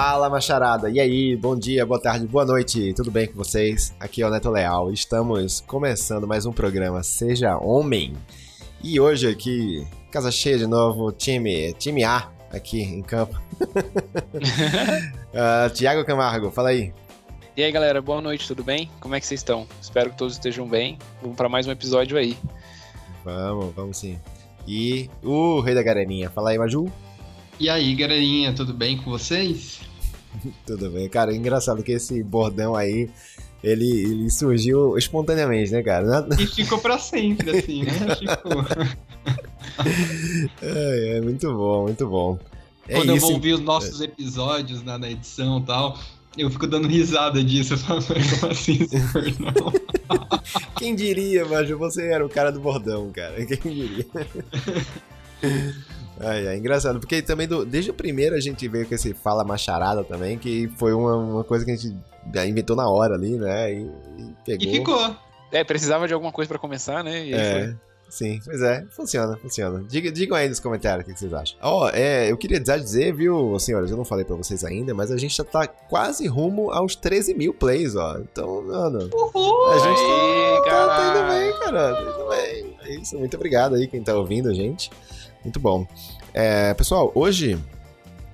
Fala, macharada! E aí, bom dia, boa tarde, boa noite, tudo bem com vocês? Aqui é o Neto Leal, estamos começando mais um programa Seja Homem. E hoje aqui, casa cheia de novo, time, time A aqui em campo. uh, Tiago Camargo, fala aí. E aí, galera, boa noite, tudo bem? Como é que vocês estão? Espero que todos estejam bem. Vamos para mais um episódio aí. Vamos, vamos sim. E o Rei da Galerinha, fala aí, Maju. E aí, galerinha, tudo bem com vocês? tudo bem. Cara, é engraçado que esse bordão aí, ele, ele surgiu espontaneamente, né, cara? E ficou pra sempre, assim, né? Ficou. é, é, muito bom, muito bom. É Quando isso. eu vou ouvir os nossos episódios na, na edição e tal, eu fico dando risada disso. Eu falo, como assim, não? Quem diria, Maju, você era o cara do bordão, cara. Quem diria? É, é engraçado, porque também do, desde o primeiro a gente veio com esse Fala Macharada também, que foi uma, uma coisa que a gente inventou na hora ali, né? E, e pegou. E ficou. É, precisava de alguma coisa para começar, né? E é. Foi. Sim, pois é, funciona, funciona. Diga, digam aí nos comentários o que vocês acham. Ó, oh, é, eu queria dizer, viu, senhoras, eu não falei pra vocês ainda, mas a gente já tá quase rumo aos 13 mil plays, ó. Então, mano. Uhul! A gente tá, tá, tá indo bem, cara. Tá indo bem. É isso, muito obrigado aí quem tá ouvindo a gente. Muito bom. É, pessoal, hoje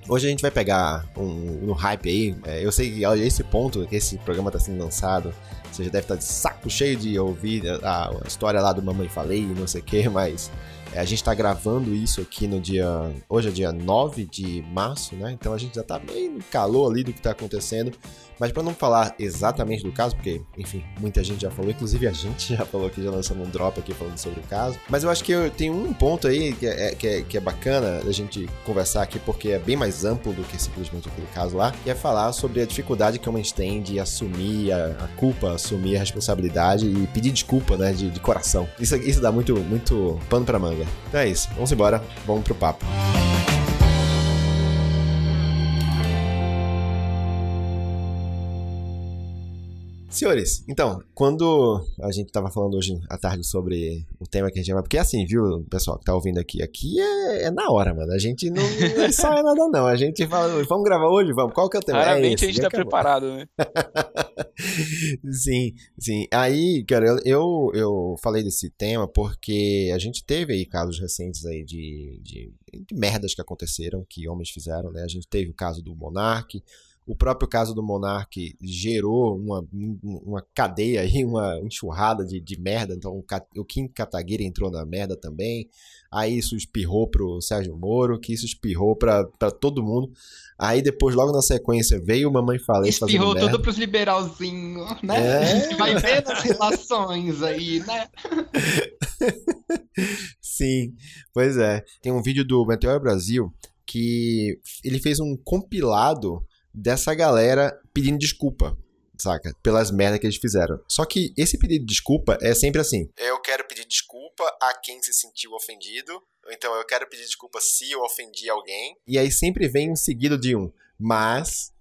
Hoje a gente vai pegar um, um hype aí. É, eu sei que esse ponto que esse programa está sendo lançado, você já deve estar tá de saco cheio de ouvir a, a história lá do Mamãe Falei e não sei o que, mas a gente está gravando isso aqui no dia. Hoje é dia 9 de março, né? Então a gente já está bem no calor ali do que está acontecendo. Mas para não falar exatamente do caso, porque, enfim, muita gente já falou, inclusive a gente já falou que já lançamos um drop aqui falando sobre o caso. Mas eu acho que eu tenho um ponto aí que é, que é, que é bacana a gente conversar aqui, porque é bem mais amplo do que simplesmente aquele caso lá, que é falar sobre a dificuldade que homens têm de assumir a, a culpa, assumir a responsabilidade e pedir desculpa, né, de, de coração. Isso, isso dá muito, muito pano pra manga. Então é isso, vamos embora, vamos pro papo. Senhores, então, quando a gente tava falando hoje à tarde sobre o tema que a gente vai. Porque assim, viu, pessoal que tá ouvindo aqui, aqui é, é na hora, mano. A gente não, não sai nada, não. A gente fala, vamos gravar hoje? Vamos. Qual que é o tema? Raramente é a gente tá acabou. preparado, né? sim, sim. Aí, cara, eu, eu, falei desse tema porque a gente teve aí casos recentes aí de, de, de merdas que aconteceram, que homens fizeram, né? A gente teve o caso do Monark. O próprio caso do Monark gerou uma, uma cadeia aí, uma enxurrada de, de merda. Então o Kim Kataguiri entrou na merda também. Aí isso espirrou pro Sérgio Moro, que isso espirrou pra, pra todo mundo. Aí depois, logo na sequência, veio o Mamãe Falei Espirrou fazendo tudo pros liberalzinhos, né? É. A gente vai ver nas relações aí, né? Sim, pois é. Tem um vídeo do Meteor Brasil que ele fez um compilado dessa galera pedindo desculpa, saca? Pelas merdas que eles fizeram. Só que esse pedido de desculpa é sempre assim: eu quero pedir desculpa a quem se sentiu ofendido, ou então eu quero pedir desculpa se eu ofendi alguém. E aí sempre vem um seguido de um, mas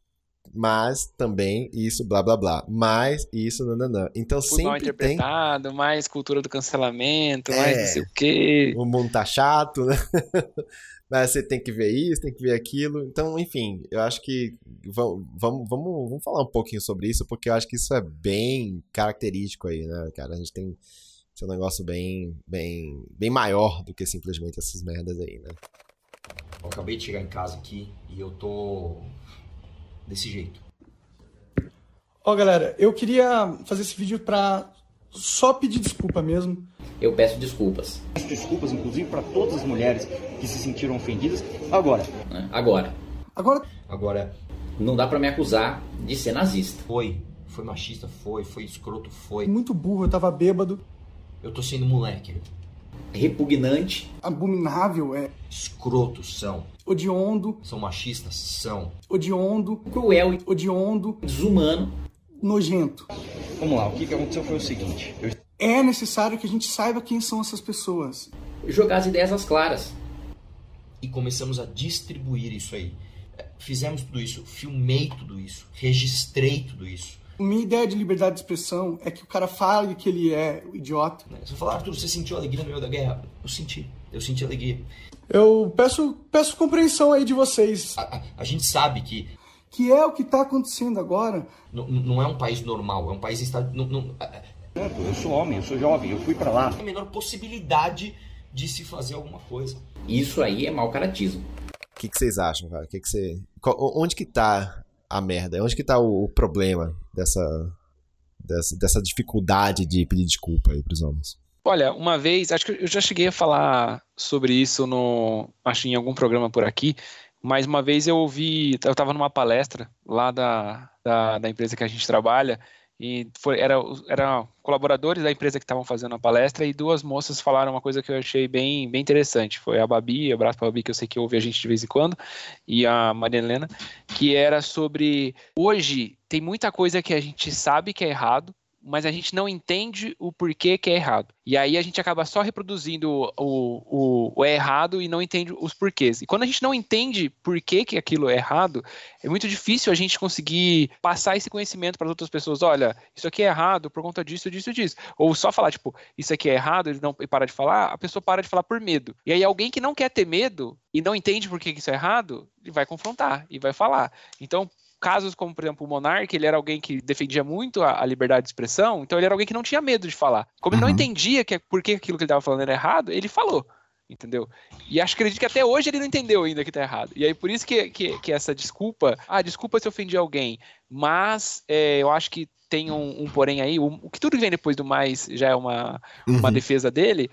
mas também isso, blá blá blá. Mas isso, nananã. Então sempre mal interpretado, tem... mais cultura do cancelamento, é, mais não sei o quê. O mundo tá chato, né? mas você tem que ver isso, tem que ver aquilo. Então, enfim, eu acho que vamos, vamos, vamos, vamos falar um pouquinho sobre isso, porque eu acho que isso é bem característico aí, né, cara? A gente tem esse negócio bem, bem, bem maior do que simplesmente essas merdas aí, né? Eu acabei de chegar em casa aqui e eu tô desse jeito. Ó, oh, galera, eu queria fazer esse vídeo pra só pedir desculpa mesmo eu peço desculpas. Peço desculpas, inclusive, para todas as mulheres que se sentiram ofendidas. Agora. Né? Agora. Agora. Agora. Não dá para me acusar de ser nazista. Foi. Foi machista, foi. Foi escroto, foi. Muito burro, eu tava bêbado. Eu tô sendo moleque. Repugnante. Abominável, é. Escrotos são. Odiondo. São machistas? São. Odiondo. Cruel. Odiondo. Desumano. Nojento. Vamos lá, o que, que aconteceu foi o seguinte. Eu é necessário que a gente saiba quem são essas pessoas. Jogar as ideias às claras. E começamos a distribuir isso aí. Fizemos tudo isso, filmei tudo isso, registrei tudo isso. Minha ideia de liberdade de expressão é que o cara fale que ele é idiota. Você falar, Arthur, você sentiu alegria no meio da guerra? Eu senti, eu senti alegria. Eu peço, peço compreensão aí de vocês. A, a, a gente sabe que que é o que está acontecendo agora. Não, não é um país normal, é um país está não, não, Eu sou homem, eu sou jovem, eu fui para lá. a menor possibilidade de se fazer alguma coisa. Isso aí é mau caratismo. O que, que vocês acham, cara? Que que você... Onde que tá a merda? Onde que tá o, o problema dessa, dessa, dessa dificuldade de pedir desculpa aí pros homens? Olha, uma vez, acho que eu já cheguei a falar sobre isso no, acho em algum programa por aqui, mas uma vez eu ouvi, eu estava numa palestra lá da, da, da empresa que a gente trabalha e foi, era, colaboradores da empresa que estavam fazendo a palestra e duas moças falaram uma coisa que eu achei bem, bem interessante. Foi a Babi, abraço pra Babi, que eu sei que ouve a gente de vez em quando, e a Maria Helena, que era sobre hoje tem muita coisa que a gente sabe que é errado, mas a gente não entende o porquê que é errado. E aí a gente acaba só reproduzindo o, o, o é errado e não entende os porquês. E quando a gente não entende por que, aquilo é errado, é muito difícil a gente conseguir passar esse conhecimento para as outras pessoas. Olha, isso aqui é errado por conta disso, disso, disso. Ou só falar, tipo, isso aqui é errado e não e para de falar, a pessoa para de falar por medo. E aí alguém que não quer ter medo e não entende por que isso é errado, ele vai confrontar e vai falar. Então, casos como, por exemplo, o Monark, ele era alguém que defendia muito a, a liberdade de expressão, então ele era alguém que não tinha medo de falar. Como ele não Uhum. entendia que, por que aquilo que ele estava falando era errado, ele falou. Entendeu? E acho acredito que até hoje ele não entendeu ainda que tá errado. E aí por isso que, que, que essa desculpa, ah, desculpa se ofendi alguém, mas é, eu acho que tem um, um porém aí, o, o que tudo que vem depois do mais já é uma, uma Uhum. defesa dele,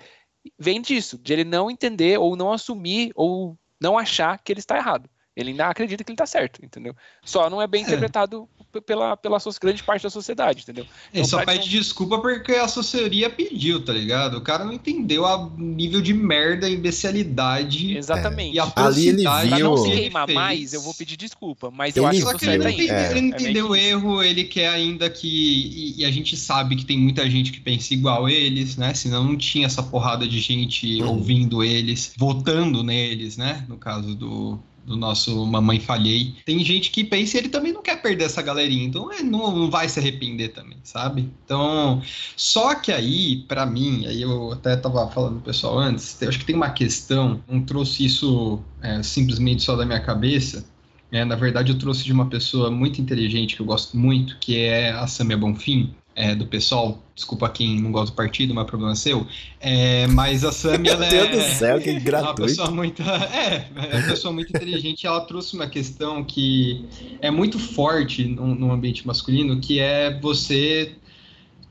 vem disso, de ele não entender ou não assumir ou não achar que ele está errado. Ele ainda acredita que ele está certo, entendeu? Só não é bem interpretado p- pela, pela grande parte da sociedade, entendeu? Ele Então, só pede desculpa porque a assessoria pediu, tá ligado? O cara não entendeu a nível de merda, imbecilidade Exatamente. e Ali ele atrocidade Pra não viu- se queimar mais, eu vou pedir desculpa, mas Ele eu acho que que ele não ainda. entendeu, É. ele não É entendeu o erro, ele quer ainda que. E, e a gente sabe que tem muita gente que pensa igual eles, né? Senão não tinha essa porrada de gente Uhum. ouvindo eles, votando neles, né? No caso do. Do nosso Mamãe Falhei. Tem gente que pensa e ele também não quer perder essa galerinha, então ele não, não vai se arrepender também, sabe? Então, só que aí, pra mim, aí eu até tava falando pro pessoal antes, eu acho que tem uma questão, não trouxe isso é, simplesmente só da minha cabeça, é, na verdade, eu trouxe de uma pessoa muito inteligente que eu gosto muito, que é a Samia Bonfim, é, do pessoal. Desculpa quem não gosta do partido, mas é problema seu. É, mas a Samia, Meu ela Deus é, do céu, que é uma gratuito. pessoa muito. É, é uma pessoa muito inteligente. Ela trouxe uma questão que é muito forte no, no ambiente masculino, que é você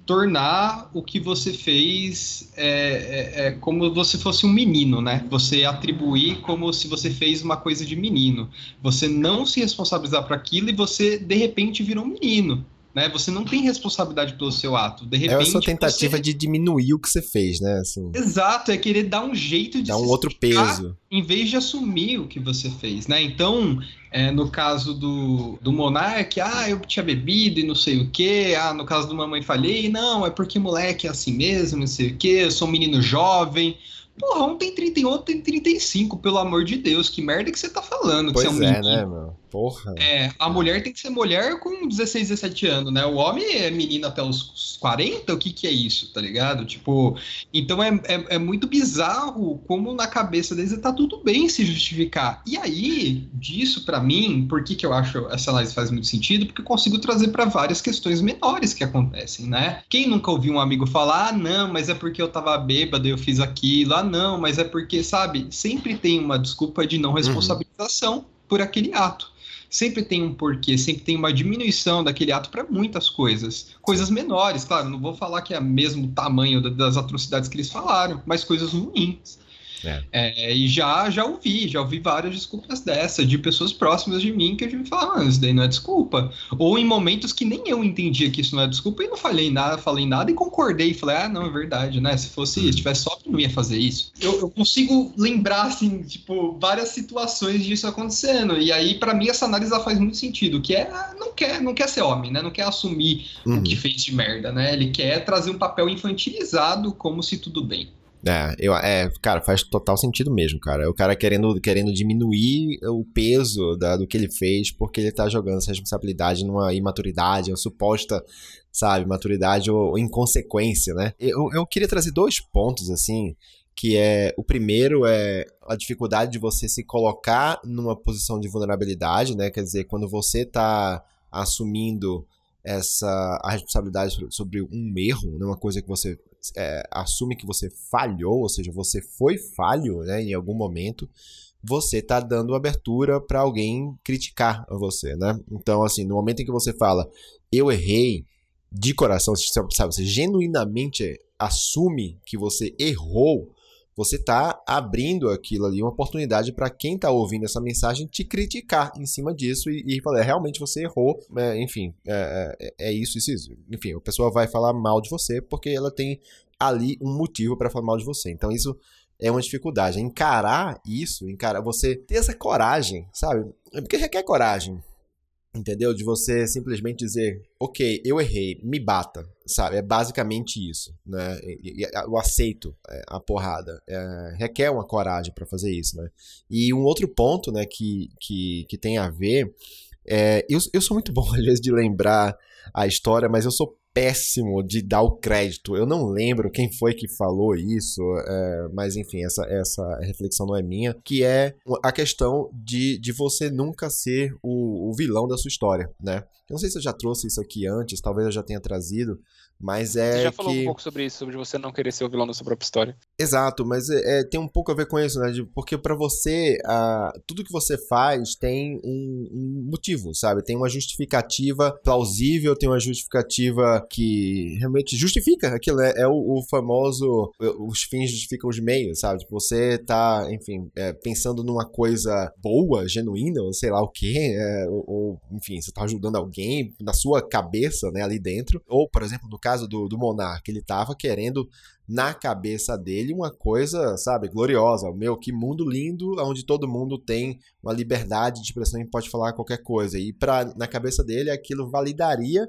tornar o que você fez é, é, é como se fosse um menino, né? Você atribuir como se você fez uma coisa de menino. Você não se responsabilizar por aquilo e você, de repente, virou um menino. Né? Você não tem responsabilidade pelo seu ato. De É repente, a sua tentativa você- de diminuir o que você fez, né? Assim, Exato, é querer dar um jeito de dar um outro peso. em vez de assumir o que você fez, né? Então, é, no caso do, do Monark, ah, eu tinha bebido e não sei o quê. Ah, no caso do Mamãe Falhei, não, é porque moleque é assim mesmo, não sei o quê, eu sou um menino jovem. Porra, um tem 30 e outro tem 35, pelo amor de Deus, que merda que você tá falando, que você é um Pois é, né, meu? Porra. É, a mulher tem que ser mulher com 16, 17 anos, né? O homem é menino até os 40, o que que é isso, tá ligado? Tipo, então é, é, é muito bizarro como na cabeça deles tá tudo bem se justificar. E aí, disso pra mim, por que que eu acho essa análise faz muito sentido? Porque eu consigo trazer pra várias questões menores que acontecem, né? Quem nunca ouviu um amigo falar, ah, não, mas é porque eu tava bêbado e eu fiz aquilo, ah, não, mas é porque, sabe? Sempre tem uma desculpa de não responsabilização por aquele ato sempre tem um porquê, sempre tem uma diminuição daquele ato para muitas coisas. Coisas menores, claro, não vou falar que é o mesmo tamanho da- das atrocidades que eles falaram, mas coisas ruins. É. É, e já, já ouvi, já ouvi várias desculpas dessa, de pessoas próximas de mim que tive que falar, mano, isso daí não é desculpa. Ou em momentos que nem eu entendia que isso não é desculpa e não falei nada, falei nada e concordei. Falei, ah, não, é verdade, né? Se fosse, se tivesse só, não ia fazer isso. Eu, eu consigo lembrar, assim, tipo, várias situações disso acontecendo. E aí, pra mim, essa análise faz muito sentido, que é, ah, não quer, não quer ser homem, né? Não quer assumir Uhum. o que fez de merda, né? Ele quer trazer um papel infantilizado como se tudo bem. É, eu, é, cara, faz total sentido mesmo, cara. O cara querendo, querendo diminuir o peso da- do que ele fez porque ele tá jogando essa responsabilidade numa imaturidade, uma suposta, sabe, maturidade ou, ou inconsequência, né? Eu, eu queria trazer dois pontos, assim, que é o primeiro é a dificuldade de você se colocar numa posição de vulnerabilidade, né? Quer dizer, quando você está assumindo essa a responsabilidade sobre um erro, né? uma coisa que você é, assume que você falhou, ou seja, você foi falho, né? Em algum momento, você está dando abertura para alguém criticar você, né? Então, assim, no momento em que você fala, eu errei de coração, sabe, você genuinamente assume que você errou, você está abrindo aquilo ali, uma oportunidade para quem está ouvindo essa mensagem te criticar em cima disso e, falar, é, realmente você errou, é, enfim, é, é, é, isso, isso, isso. Enfim, a pessoa vai falar mal de você porque ela tem ali um motivo para falar mal de você. Então, isso é uma dificuldade. Encarar isso, encarar você ter essa coragem, sabe? Porque requer coragem. Entendeu? De você simplesmente dizer, ok, eu errei, me bata, sabe? É basicamente isso, né? Eu aceito é, a porrada. É, requer uma coragem para fazer isso, né? E um outro ponto, né, que, que, que tem a ver, é, eu, eu sou muito bom, às vezes, de lembrar a história, mas eu sou péssimo de dar o crédito. Eu não lembro quem foi que falou isso, é, mas enfim, essa, essa reflexão não é minha, que é a questão de, de você nunca ser o, o vilão da sua história, né? Eu não sei se eu já trouxe isso aqui antes, talvez eu já tenha trazido, mas é. Você já falou que... um pouco sobre isso, sobre você não querer ser o vilão da sua própria história. Exato, mas é, é tem um pouco a ver com isso, né? Porque para você, tudo que você faz tem um, um, motivo, sabe? Tem uma justificativa plausível, tem uma justificativa que realmente justifica aquilo. É, é o, o, famoso. Os fins justificam os meios, sabe? Tipo, você tá, enfim, é, pensando numa coisa boa, genuína, ou sei lá o quê, é, ou, ou, enfim, você tá ajudando alguém na sua cabeça, né, ali dentro. Ou, por exemplo, no caso caso do, do Monark, ele tava querendo na cabeça dele uma coisa, sabe, gloriosa. Meu, que mundo lindo, onde todo mundo tem uma liberdade de expressão e pode falar qualquer coisa. E pra, na cabeça dele, aquilo validaria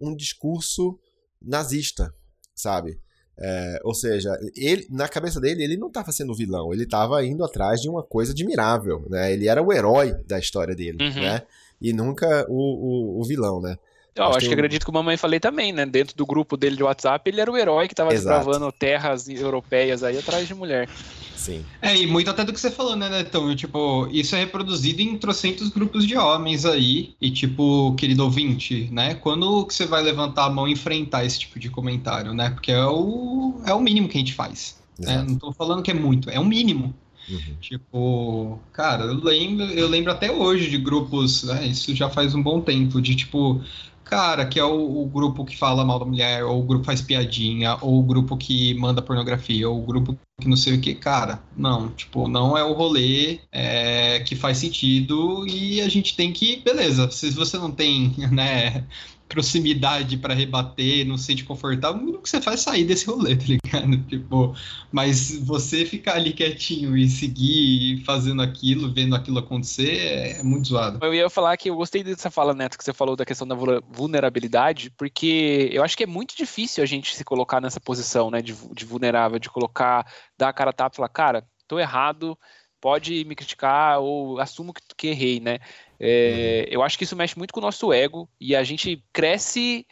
um discurso nazista, sabe? É, ou seja, ele, na cabeça dele, ele não estava sendo vilão, ele estava indo atrás de uma coisa admirável, né? Ele era o herói da história dele, uhum. né? E nunca o, o, o vilão, né? Eu acho, acho que, acredito que o Mamãe Falei também, né? Dentro do grupo dele de WhatsApp, ele era o herói que estava desbravando terras europeias aí atrás de mulher. Sim. É, e muito até do que você falou, né, Netão? Tipo, isso é reproduzido em trocentos grupos de homens aí. E, tipo, querido ouvinte, né? Quando que você vai levantar a mão e enfrentar esse tipo de comentário, né? Porque é o, é o mínimo que a gente faz. Né? Não tô falando que é muito, é o mínimo. Uhum. Tipo, cara, eu lembro, eu lembro até hoje de grupos, né, isso já faz um bom tempo, de tipo, cara, que é o, o, grupo que fala mal da mulher, ou o grupo faz piadinha, ou o grupo que manda pornografia, ou o grupo que não sei o que, cara, não, tipo, não é o rolê é, que faz sentido e a gente tem que, beleza, se você não tem, né, proximidade para rebater, não se sente confortável, o que você faz é sair desse rolê, tá ligado? Tipo, mas você ficar ali quietinho e seguir fazendo aquilo, vendo aquilo acontecer, é, muito zoado. Eu ia falar que eu gostei dessa fala, Neto, que você falou da questão da vulnerabilidade, porque eu acho que é muito difícil a gente se colocar nessa posição, né, de, de vulnerável, de colocar, dar a cara a tapa e falar, cara, tô errado, pode me criticar ou assumo que, que errei, né? É, uhum. Eu acho que isso mexe muito com o nosso ego e a gente cresce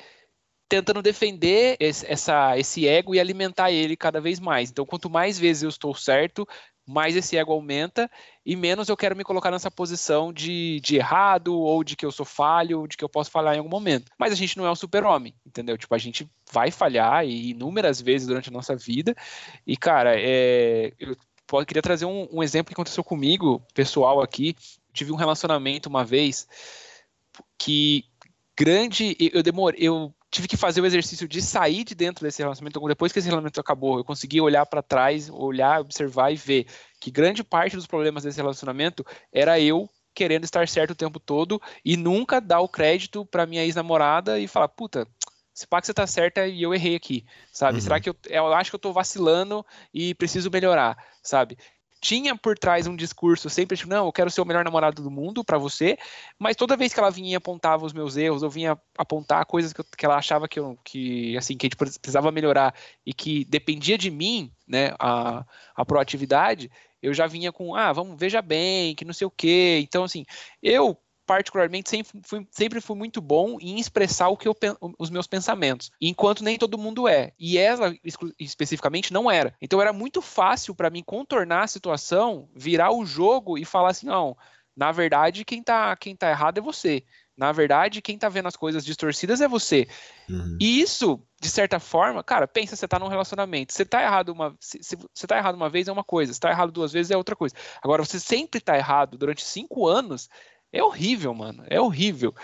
tentando defender esse, essa, esse ego e alimentar ele cada vez mais. Então, quanto mais vezes eu estou certo, mais esse ego aumenta e menos eu quero me colocar nessa posição de, de errado ou de que eu sou falho, ou de que eu posso falhar em algum momento. Mas a gente não é um super-homem, entendeu? Tipo, a gente vai falhar inúmeras vezes durante a nossa vida. E, cara, é, eu queria trazer um, um exemplo que aconteceu comigo, pessoal aqui, tive um relacionamento uma vez que grande. Eu demorei. Eu tive que fazer o exercício de sair de dentro desse relacionamento. Então, depois que esse relacionamento acabou, eu consegui olhar para trás, olhar, observar e ver que grande parte dos problemas desse relacionamento era eu querendo estar certo o tempo todo e nunca dar o crédito para minha ex-namorada e falar, puta, se pá que você tá certa e eu errei aqui, sabe? Uhum. Será que eu, eu acho que eu tô vacilando e preciso melhorar, sabe? tinha por trás um discurso sempre tipo, não, eu quero ser o melhor namorado do mundo para você, mas toda vez que ela vinha e apontava os meus erros, ou vinha apontar coisas que, eu, que ela achava que, eu, que, assim, que a gente precisava melhorar e que dependia de mim, né, a, a proatividade, eu já vinha com, ah, vamos, veja bem, que não sei o quê. Então, assim, eu particularmente, sempre fui, sempre fui muito bom em expressar o que eu, os meus pensamentos, enquanto nem todo mundo é. E ela, especificamente, não era. Então era muito fácil para mim contornar a situação, virar o jogo e falar assim: não, na verdade, quem tá, quem tá errado é você. Na verdade, quem tá vendo as coisas distorcidas é você. Uhum. E isso, de certa forma, cara, pensa, você tá num relacionamento. Você tá errado uma, se, se, você tá errado uma vez é uma coisa, você tá errado duas vezes é outra coisa. Agora, você sempre tá errado durante cinco anos, é horrível, mano. É horrível.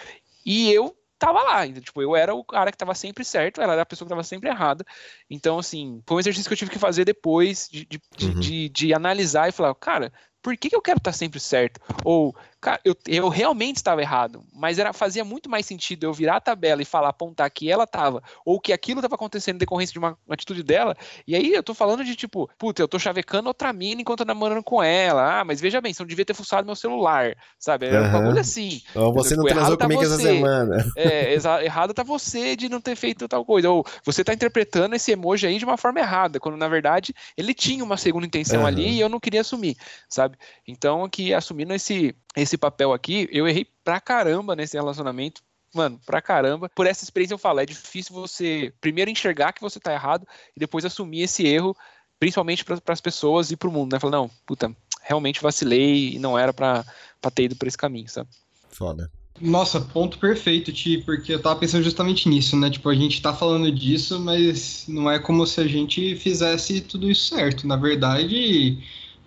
E eu tava lá, tipo, eu era o cara que tava sempre certo, ela era a pessoa que tava sempre errada. Então, assim, foi um exercício que eu tive que fazer depois de, de, uhum. de, de analisar e falar, cara, por que, que eu quero estar sempre certo? Ou, cara, eu, eu realmente estava errado, mas era fazia muito mais sentido eu virar a tabela e falar, apontar que ela estava, ou que aquilo estava acontecendo em decorrência de uma, uma, atitude dela, e aí eu tô falando de tipo, puta, eu tô chavecando outra mina enquanto eu namorando com ela, ah, mas veja bem, você não devia ter fuçado meu celular, sabe? Era uhum. um bagulho assim. Ou você não transou tá comigo essa semana. É, errado tá você de não ter feito tal coisa, ou você tá interpretando esse emoji aí de uma forma errada, quando na verdade ele tinha uma segunda intenção uhum. ali e eu não queria assumir, sabe? Sabe? Então, aqui, assumindo esse, esse papel aqui, eu errei pra caramba nesse relacionamento. Mano, pra caramba. Por essa experiência eu falo, é difícil você primeiro enxergar que você tá errado e depois assumir esse erro, principalmente para as pessoas e pro mundo, né? Falar, não, puta, realmente vacilei e não era pra, pra ter ido por esse caminho, sabe? Foda. Nossa, ponto perfeito, Ti, porque eu tava pensando justamente nisso, né? Tipo, a gente tá falando disso, mas não é como se a gente fizesse tudo isso certo. Na verdade,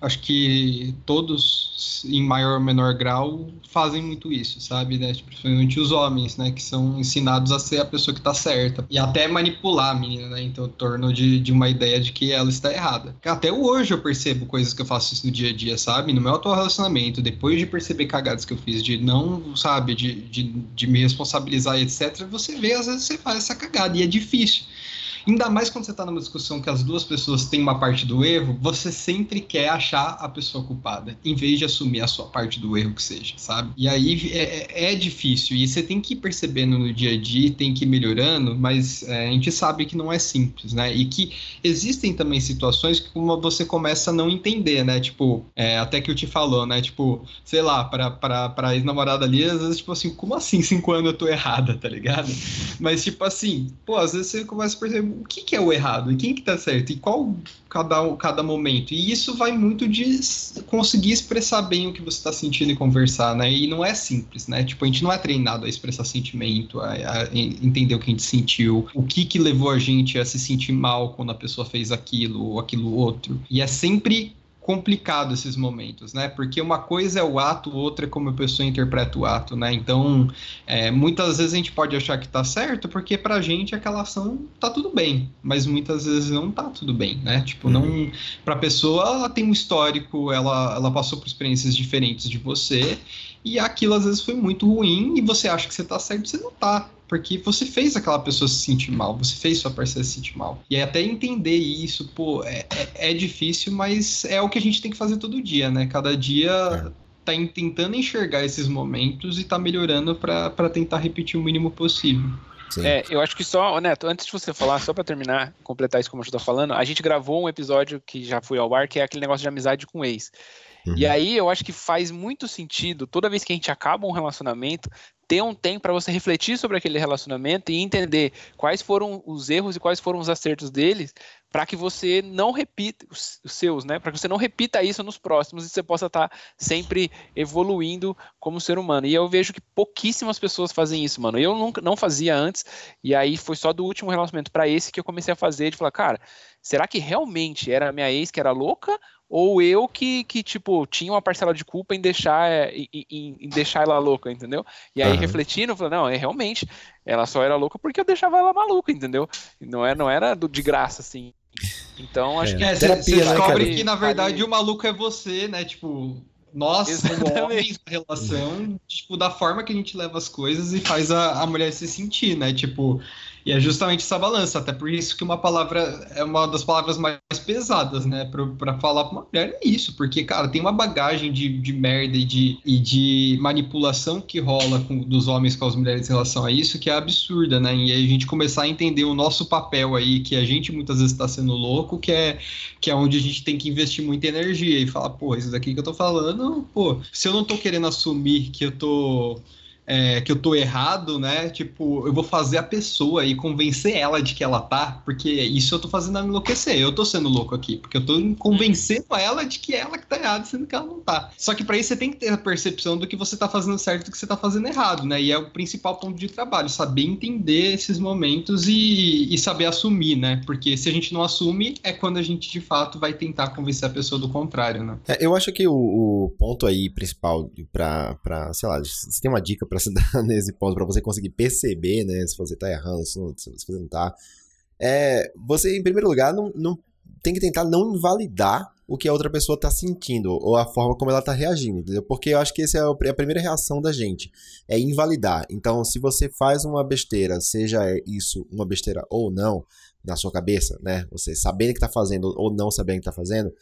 acho que todos, em maior ou menor grau, fazem muito isso, sabe? Né? Tipo, principalmente os homens, né? Que são ensinados a ser a pessoa que está certa. E até manipular a menina, né? Então, torno de, de uma ideia de que ela está errada. Até hoje eu percebo coisas que eu faço isso no dia a dia, sabe? No meu atual relacionamento, depois de perceber cagadas que eu fiz, de não, sabe, de, de, de me responsabilizar etc., você vê, às vezes você faz essa cagada. E é difícil. Ainda mais quando você está numa discussão que as duas pessoas têm uma parte do erro, você sempre quer achar a pessoa culpada, em vez de assumir a sua parte do erro que seja, sabe? E aí é, é, é difícil, e você tem que ir percebendo no dia a dia, tem que ir melhorando, mas é, a gente sabe que não é simples, né? E que existem também situações que você começa a não entender, né? Tipo, é, até que eu te falou, né? Tipo, sei lá, para pra ex-namorada ali, às vezes, tipo assim, como assim cinco anos eu tô errada, tá ligado? Mas, tipo assim, pô, às vezes você começa a perceber o que, que é o errado e quem que tá certo e qual cada, cada momento. E isso vai muito de conseguir expressar bem o que você está sentindo e conversar, né? E não é simples, né? Tipo, a gente não é treinado a expressar sentimento, a, a entender o que a gente sentiu, o que que levou a gente a se sentir mal quando a pessoa fez aquilo ou aquilo outro. E é sempre complicado esses momentos, né? Porque uma coisa é o ato, outra é como a pessoa interpreta o ato, né? Então, é, muitas vezes a gente pode achar que tá certo, porque pra gente aquela ação tá tudo bem, mas muitas vezes não tá tudo bem, né? Tipo, uhum. não. Pra pessoa, ela tem um histórico, ela, ela passou por experiências diferentes de você, e aquilo às vezes foi muito ruim, e você acha que você tá certo, você não tá porque você fez aquela pessoa se sentir mal, você fez sua parceira se sentir mal. E até entender isso, pô, é, é, é, difícil, mas é o que a gente tem que fazer todo dia, né? Cada dia é. tá tentando enxergar esses momentos e tá melhorando para tentar repetir o mínimo possível. Sim. É, eu acho que só, Neto, antes de você falar, só para terminar, completar isso como eu estou falando, a gente gravou um episódio que já foi ao ar, que é aquele negócio de amizade com ex. Uhum. E aí eu acho que faz muito sentido, toda vez que a gente acaba um relacionamento, ter um tempo para você refletir sobre aquele relacionamento e entender quais foram os erros e quais foram os acertos deles, para que você não repita os seus, né? Para que você não repita isso nos próximos e você possa estar tá sempre evoluindo como ser humano. E eu vejo que pouquíssimas pessoas fazem isso, mano. Eu nunca não fazia antes, e aí foi só do último relacionamento para esse que eu comecei a fazer de falar, cara, será que realmente era a minha ex que era louca ou eu que, que tipo, tinha uma parcela de culpa em deixar, é, em, em deixar ela louca, entendeu? E aí, uhum. refletindo, eu falei, não, é realmente, ela só era louca porque eu deixava ela maluca, entendeu? Não era, não era do, de graça, assim. Então, acho é. que... É, você, você né, descobre que, na verdade, o maluco é você, né? Tipo, nós, como homens, relação, tipo, da forma que a gente leva as coisas e faz a, a mulher se sentir, né? Tipo, E é justamente essa balança, até por isso que uma palavra é uma das palavras mais pesadas, né, para falar pra uma mulher é isso, porque, cara, tem uma bagagem de, de merda e de, e de manipulação que rola com, dos homens com as mulheres em relação a isso que é absurda, né, e a gente começar a entender o nosso papel aí, que a gente muitas vezes está sendo louco, que é, que é onde a gente tem que investir muita energia e falar, pô, isso daqui que eu tô falando, pô, se eu não tô querendo assumir que eu tô é, que eu tô errado, né? Tipo, eu vou fazer a pessoa e convencer ela de que ela tá, porque isso eu tô fazendo ela enlouquecer. Eu tô sendo louco aqui, porque eu tô convencendo ela de que é ela que tá errada, sendo que ela não tá. Só que para isso você tem que ter a percepção do que você tá fazendo certo e do que você tá fazendo errado, né? E é o principal ponto de trabalho, saber entender esses momentos e, e saber assumir, né? Porque se a gente não assume, é quando a gente de fato vai tentar convencer a pessoa do contrário, né? É, eu acho que o, o, ponto aí principal pra, pra, sei lá, se tem uma dica para se dar nesse ponto, para você conseguir perceber, né, se você tá errando, se, não, se você não tá, é, você, em primeiro lugar, não, não tem que tentar não invalidar o que a outra pessoa tá sentindo, ou a forma como ela tá reagindo, entendeu? Porque eu acho que essa é a primeira reação da gente, é invalidar. Então, se você faz uma besteira, seja isso uma besteira ou não, na sua cabeça, né? Você sabendo que tá fazendo ou não sabendo que tá fazendo,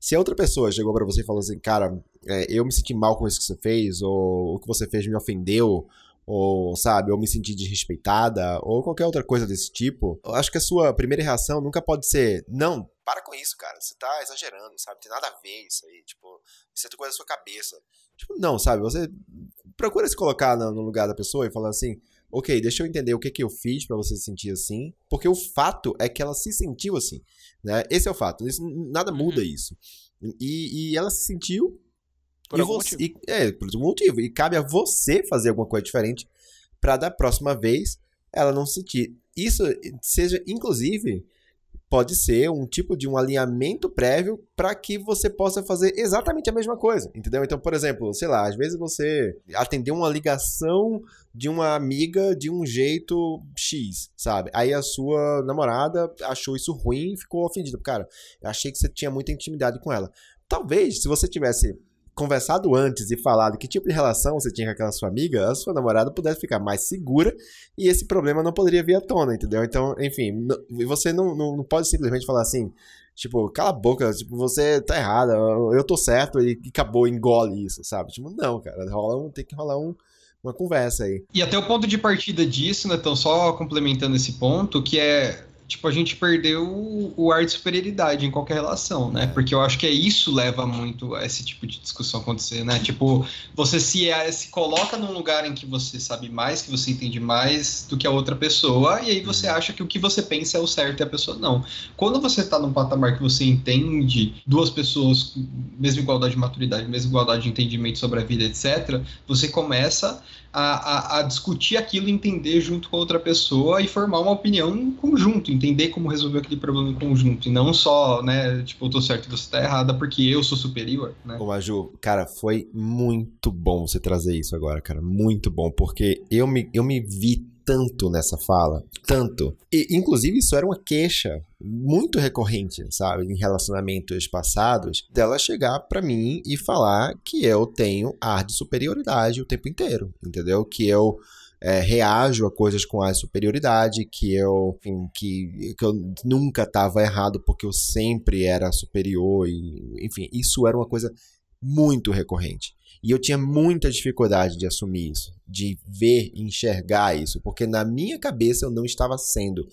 se a outra pessoa chegou para você e falou assim, cara, é, eu me senti mal com isso que você fez, ou o que você fez me ofendeu, ou, sabe, eu me senti desrespeitada, ou qualquer outra coisa desse tipo, eu acho que a sua primeira reação nunca pode ser, não, para com isso, cara, você tá exagerando, sabe, tem nada a ver isso aí, tipo, isso é coisa da sua cabeça. Tipo, não, sabe, você procura se colocar no lugar da pessoa e falar assim, ok, deixa eu entender o que que eu fiz para você se sentir assim, porque o fato é que ela se sentiu assim. Né? Esse é o fato. Isso, nada muda uhum. isso. E, e ela se sentiu. Por e algum você, motivo. E, é, por algum motivo. E cabe a você fazer alguma coisa diferente para da próxima vez ela não se sentir. Isso seja, inclusive, pode ser um tipo de um alinhamento prévio para que você possa fazer exatamente a mesma coisa, entendeu? Então, por exemplo, sei lá, às vezes você atendeu uma ligação de uma amiga de um jeito X, sabe? Aí a sua namorada achou isso ruim e ficou ofendida. Cara, eu achei que você tinha muita intimidade com ela. Talvez, se você tivesse conversado antes e falado que tipo de relação você tinha com aquela sua amiga, a sua namorada pudesse ficar mais segura e esse problema não poderia vir à tona, entendeu? Então, enfim, você não, não, não pode simplesmente falar assim, tipo, cala a boca, tipo, você tá errada, eu tô certo e acabou, engole isso, sabe? Tipo, não, cara, rola um, tem que rolar um, uma conversa aí. E até o ponto de partida disso, né, então só complementando esse ponto, que é tipo, a gente perdeu o ar de superioridade em qualquer relação, né? Porque eu acho que é isso leva muito a esse tipo de discussão acontecer, né? Tipo, você se, é, se coloca num lugar em que você sabe mais, que você entende mais do que a outra pessoa, e aí você uhum. acha que o que você pensa é o certo e a pessoa não. Quando você tá num patamar que você entende duas pessoas com mesma igualdade de maturidade, mesma igualdade de entendimento sobre a vida, etc., você começa a, a, a, discutir aquilo, entender junto com outra pessoa e formar uma opinião em conjunto, entender como resolver aquele problema em conjunto, e não só, né, tipo, eu tô certo e você tá errada porque eu sou superior, né? Ô, Maju, cara, foi muito bom você trazer isso agora, cara, muito bom, porque eu me, eu me vi tanto nessa fala, tanto. E, inclusive, isso era uma queixa muito recorrente, sabe, em relacionamentos passados, dela chegar para mim e falar que eu tenho ar de superioridade o tempo inteiro, entendeu? Que eu é, reajo a coisas com ar de superioridade, que eu, enfim, que, que eu nunca estava errado porque eu sempre era superior, e, enfim, isso era uma coisa muito recorrente. E eu tinha muita dificuldade de assumir isso, de ver, enxergar isso, porque na minha cabeça eu não estava sendo.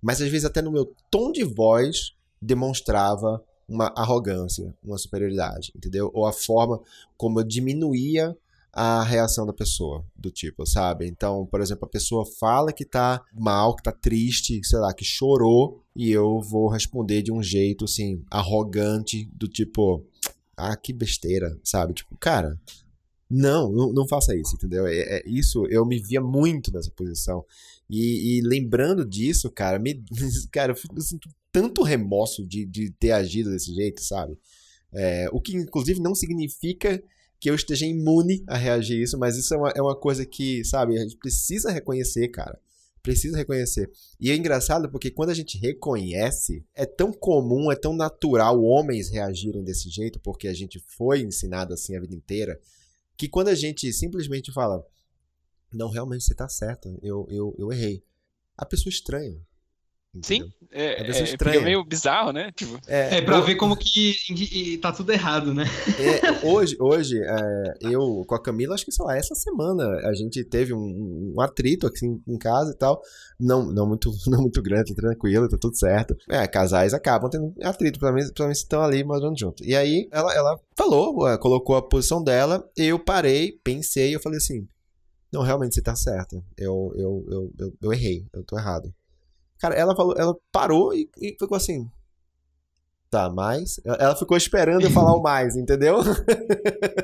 Mas às vezes até no meu tom de voz demonstrava uma arrogância, uma superioridade, entendeu? Ou a forma como eu diminuía a reação da pessoa, do tipo, sabe? Então, por exemplo, a pessoa fala que tá mal, que tá triste, sei lá, que chorou, e eu vou responder de um jeito assim, arrogante, do tipo, ah, que besteira, sabe? Tipo, cara, não, não, não faça isso, entendeu? É, é, isso eu me via muito nessa posição. E, e lembrando disso, cara, me, cara, eu sinto tanto remorso de, de ter agido desse jeito, sabe? É, o que, inclusive, não significa que eu esteja imune a reagir a isso, mas isso é uma, é uma coisa que, sabe, a gente precisa reconhecer, cara. Precisa reconhecer. E é engraçado porque quando a gente reconhece, é tão comum, é tão natural homens reagirem desse jeito, porque a gente foi ensinado assim a vida inteira, que quando a gente simplesmente fala, não, realmente você tá certo, eu, eu, eu errei. a pessoa estranha. Entendeu? Sim, é, É é, meio bizarro, né? Tipo, É, É pra ver como que e- e tá tudo errado, né? é, hoje, hoje é, eu com a Camila, acho que, sei lá, essa semana a gente teve um, um atrito aqui em, em casa e tal. Não, não, muito, não muito grande, tá tranquilo, tá tudo certo. É, casais acabam tendo atrito, pelo menos, pelo menos estão ali morando junto. E aí ela, ela falou, colocou a posição dela, eu parei, pensei, eu falei assim: Não, realmente você tá certa. Eu, eu, eu, eu, eu errei, eu tô errado. Cara, ela falou, ela parou e, e ficou assim. Tá, mais. Ela ficou esperando eu falar o mais, entendeu?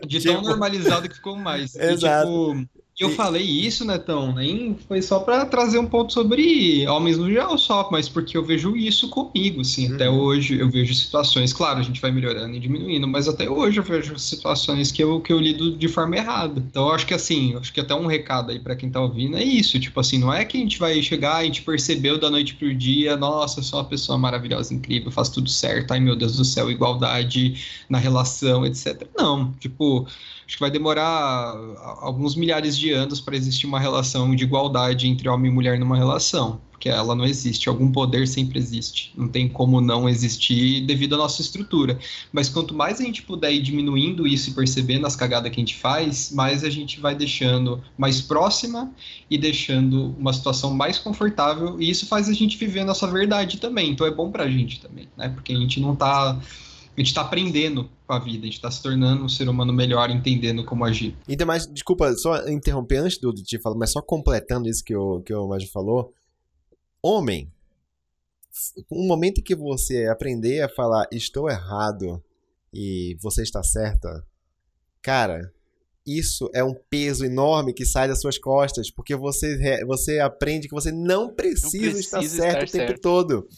De tão Tipo- normalizado que ficou mais. E, Exato. Tipo, eu E- falei isso, Netão, nem foi só pra trazer um ponto sobre homens no geral só, mas porque eu vejo isso comigo, assim, até Uhum. hoje eu vejo situações, claro, a gente vai melhorando e diminuindo, mas até hoje eu vejo situações que eu, que eu lido de forma errada. Então eu acho que assim, acho que até um recado aí pra quem tá ouvindo é isso, tipo assim, não é que a gente vai chegar, a gente percebeu da noite pro dia, nossa, sou uma pessoa maravilhosa, incrível, faço tudo certo, ai meu Deus do céu, igualdade na relação, etc. Não, tipo, acho que vai demorar alguns milhares de anos para existir uma relação de igualdade entre homem e mulher numa relação, porque ela não existe, algum poder sempre existe, não tem como não existir devido à nossa estrutura. Mas quanto mais a gente puder ir diminuindo isso e percebendo as cagadas que a gente faz, mais a gente vai deixando mais próxima e deixando uma situação mais confortável, e isso faz a gente viver a nossa verdade também. Então é bom pra gente também, né? Porque a gente não tá a gente tá aprendendo com a vida, a gente tá se tornando um ser humano melhor, entendendo como agir. Ainda mais, desculpa, só interromper antes do Ti falar, mas só completando isso que o, que o Maju falou. Homem, um momento em que você aprender a falar estou errado e você está certa, cara, isso é um peso enorme que sai das suas costas, porque você, você aprende que você não precisa, precisa estar estar certo o tempo certo. todo.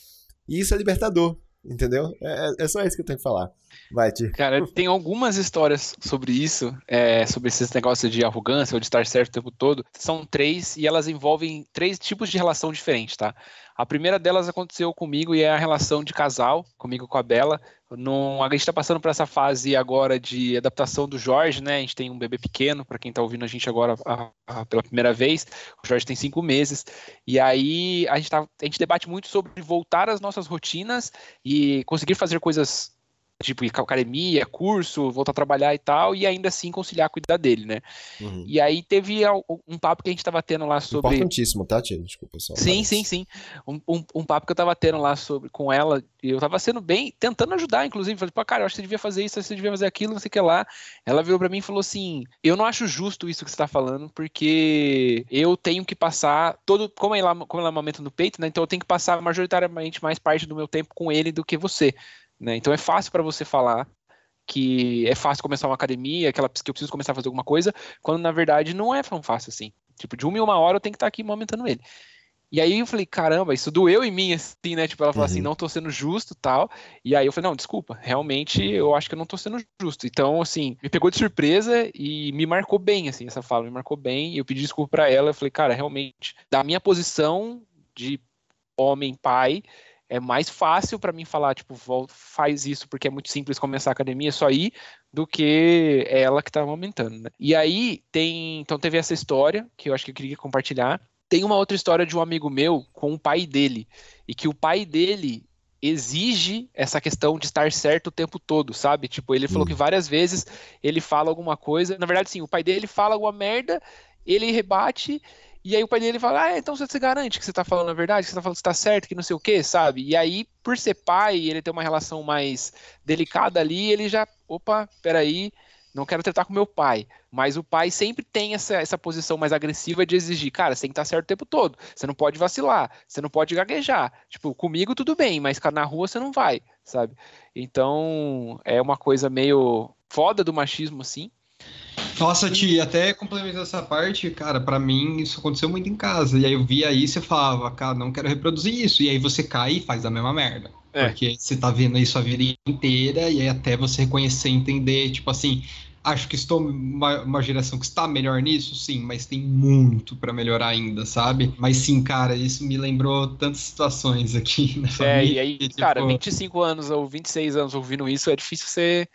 E isso é libertador, entendeu? É, é só isso que eu tenho que falar. Vai, Ti. Cara, tem algumas histórias sobre isso, é, sobre esses negócios de arrogância ou de estar certo o tempo todo. São três e elas envolvem três tipos de relação diferentes, tá? A primeira delas aconteceu comigo e é a relação de casal, comigo com a Bela. Num, a gente está passando por essa fase agora de adaptação do Jorge, né? A gente tem um bebê pequeno, para quem está ouvindo a gente agora a- a- pela primeira vez. O Jorge tem cinco meses. E aí a gente, tá, a gente debate muito sobre voltar às nossas rotinas e conseguir fazer coisas tipo ir academia, curso, voltar a trabalhar e tal, e ainda assim conciliar cuidar dele, né? Uhum. E aí teve um papo que a gente tava tendo lá sobre. Importantíssimo, tá, Ti? Desculpa só. Sim, sim, sim. Um, um, um papo que eu tava tendo lá sobre, com ela, e eu tava sendo bem, tentando ajudar, inclusive. Falei, pô, cara, eu acho que você devia fazer isso, você devia fazer aquilo, não sei o que lá. Ela virou pra mim e falou assim: Eu não acho justo isso que você tá falando, porque eu tenho que passar todo. Como ela, como ela amamenta no peito, né? Então eu tenho que passar majoritariamente mais parte do meu tempo com ele do que você. Né? Então é fácil pra você falar que é fácil começar uma academia, que, ela, que eu preciso começar a fazer alguma coisa, quando na verdade não é tão fácil assim. Tipo, de uma em uma hora eu tenho que estar aqui amamentando ele. E aí eu falei, caramba, isso doeu em mim, assim, né? Tipo, ela falou assim, Uhum. não tô sendo justo tal. E aí eu falei, não, desculpa, realmente eu acho que eu não tô sendo justo. Então, assim, me pegou de surpresa e me marcou bem, assim, essa fala, me marcou bem. E eu pedi desculpa pra ela, eu falei, cara, realmente, da minha posição de homem, pai, é mais fácil pra mim falar, tipo, faz isso porque é muito simples começar a academia, é só ir, do que ela que tá amamentando, né? E aí tem, então teve essa história que eu acho que eu queria compartilhar. Tem uma outra história de um amigo meu com o pai dele, e que o pai dele exige essa questão de estar certo o tempo todo, sabe? Tipo, ele falou Hum. que várias vezes ele fala alguma coisa, na verdade, sim, o pai dele fala alguma merda, ele rebate, e aí o pai dele fala, ah, então você se garante que você tá falando a verdade, que você tá falando que você tá certo, que não sei o que, sabe? E aí, por ser pai, ele tem uma relação mais delicada ali, ele já, opa, peraí, não quero tratar com meu pai. Mas o pai sempre tem essa, essa posição mais agressiva de exigir, cara, você tem que estar certo o tempo todo. Você não pode vacilar, você não pode gaguejar. Tipo, comigo tudo bem, mas na rua você não vai, sabe? Então, é uma coisa meio foda do machismo, assim. Nossa, Ti, até complementando essa parte, cara, pra mim isso aconteceu muito em casa. E aí eu via isso e falava, cara, não quero reproduzir isso. E aí você cai e faz a mesma merda. É. Porque você tá vendo isso a vida inteira, e aí até você reconhecer e entender, tipo assim, acho que estou uma, uma geração que está melhor nisso, sim, mas tem muito pra melhorar ainda, sabe? Mas sim, cara, isso me lembrou tantas situações aqui na É, família. e aí, tipo, cara, 25 anos ou 26 anos ouvindo isso, é difícil você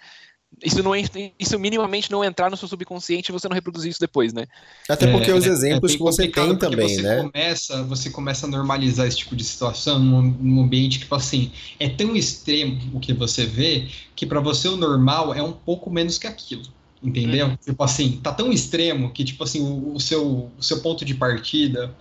isso não isso minimamente não entrar no seu subconsciente e você não reproduzir isso depois, né? Até porque É, os é- exemplos é que você tem também, você né? Começa, você começa a normalizar esse tipo de situação num, num ambiente que, tipo assim, é tão extremo o que você vê que pra você o normal é um pouco menos que aquilo. Entendeu? Uhum. Tipo assim, tá tão extremo que, tipo assim, o, o seu, o seu ponto de partida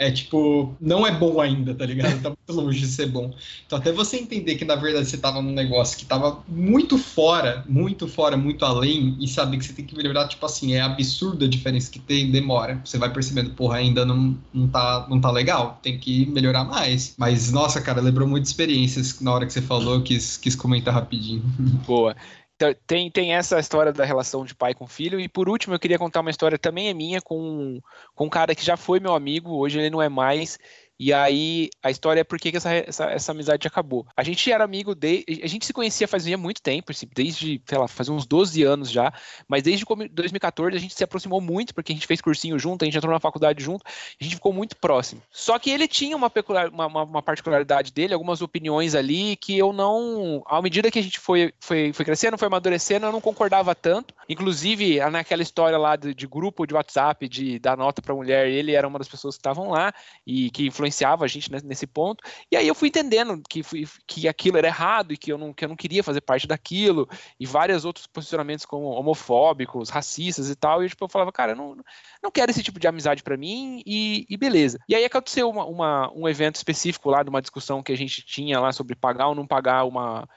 é tipo, não é bom ainda, tá ligado? Tá muito longe de ser bom. Então, até você entender que na verdade você tava num negócio que tava muito fora, muito fora, muito além, e saber que você tem que melhorar, tipo assim, é absurda a diferença que tem, demora. Você vai percebendo, porra, ainda não, não, tá, não tá legal, tem que melhorar mais. Mas, nossa, cara, lembrou muito experiências na hora que você falou, eu quis, quis comentar rapidinho. Boa. Então, tem, tem essa história da relação de pai com filho. E por último, eu queria contar uma história também é minha com, com um cara que já foi meu amigo, hoje ele não é mais. E aí a história é por que essa, essa, essa amizade acabou. A gente era amigo de. A gente se conhecia fazia muito tempo, assim, desde, sei lá, fazia uns 12 anos já. Mas desde come- 2014 a gente se aproximou muito, porque a gente fez cursinho junto, a gente entrou na faculdade junto, a gente ficou muito próximo. Só que ele tinha uma, peculiar, uma, uma- uma particularidade dele, algumas opiniões ali que eu não. À medida que a gente foi, foi, foi crescendo, foi amadurecendo, eu não concordava tanto. Inclusive, naquela história lá de, de grupo de WhatsApp, de dar nota pra mulher, ele era uma das pessoas que estavam lá e que influenciava a gente ne- nesse ponto. E aí eu fui entendendo que, que aquilo era errado e que eu, não, que eu não queria fazer parte daquilo, e vários outros posicionamentos como homofóbicos, racistas e tal. E tipo, eu falava, cara, eu não, não quero esse tipo de amizade pra mim e, e beleza. E aí aconteceu uma, uma- um evento específico lá de uma discussão que a gente tinha lá sobre pagar ou não pagar uma.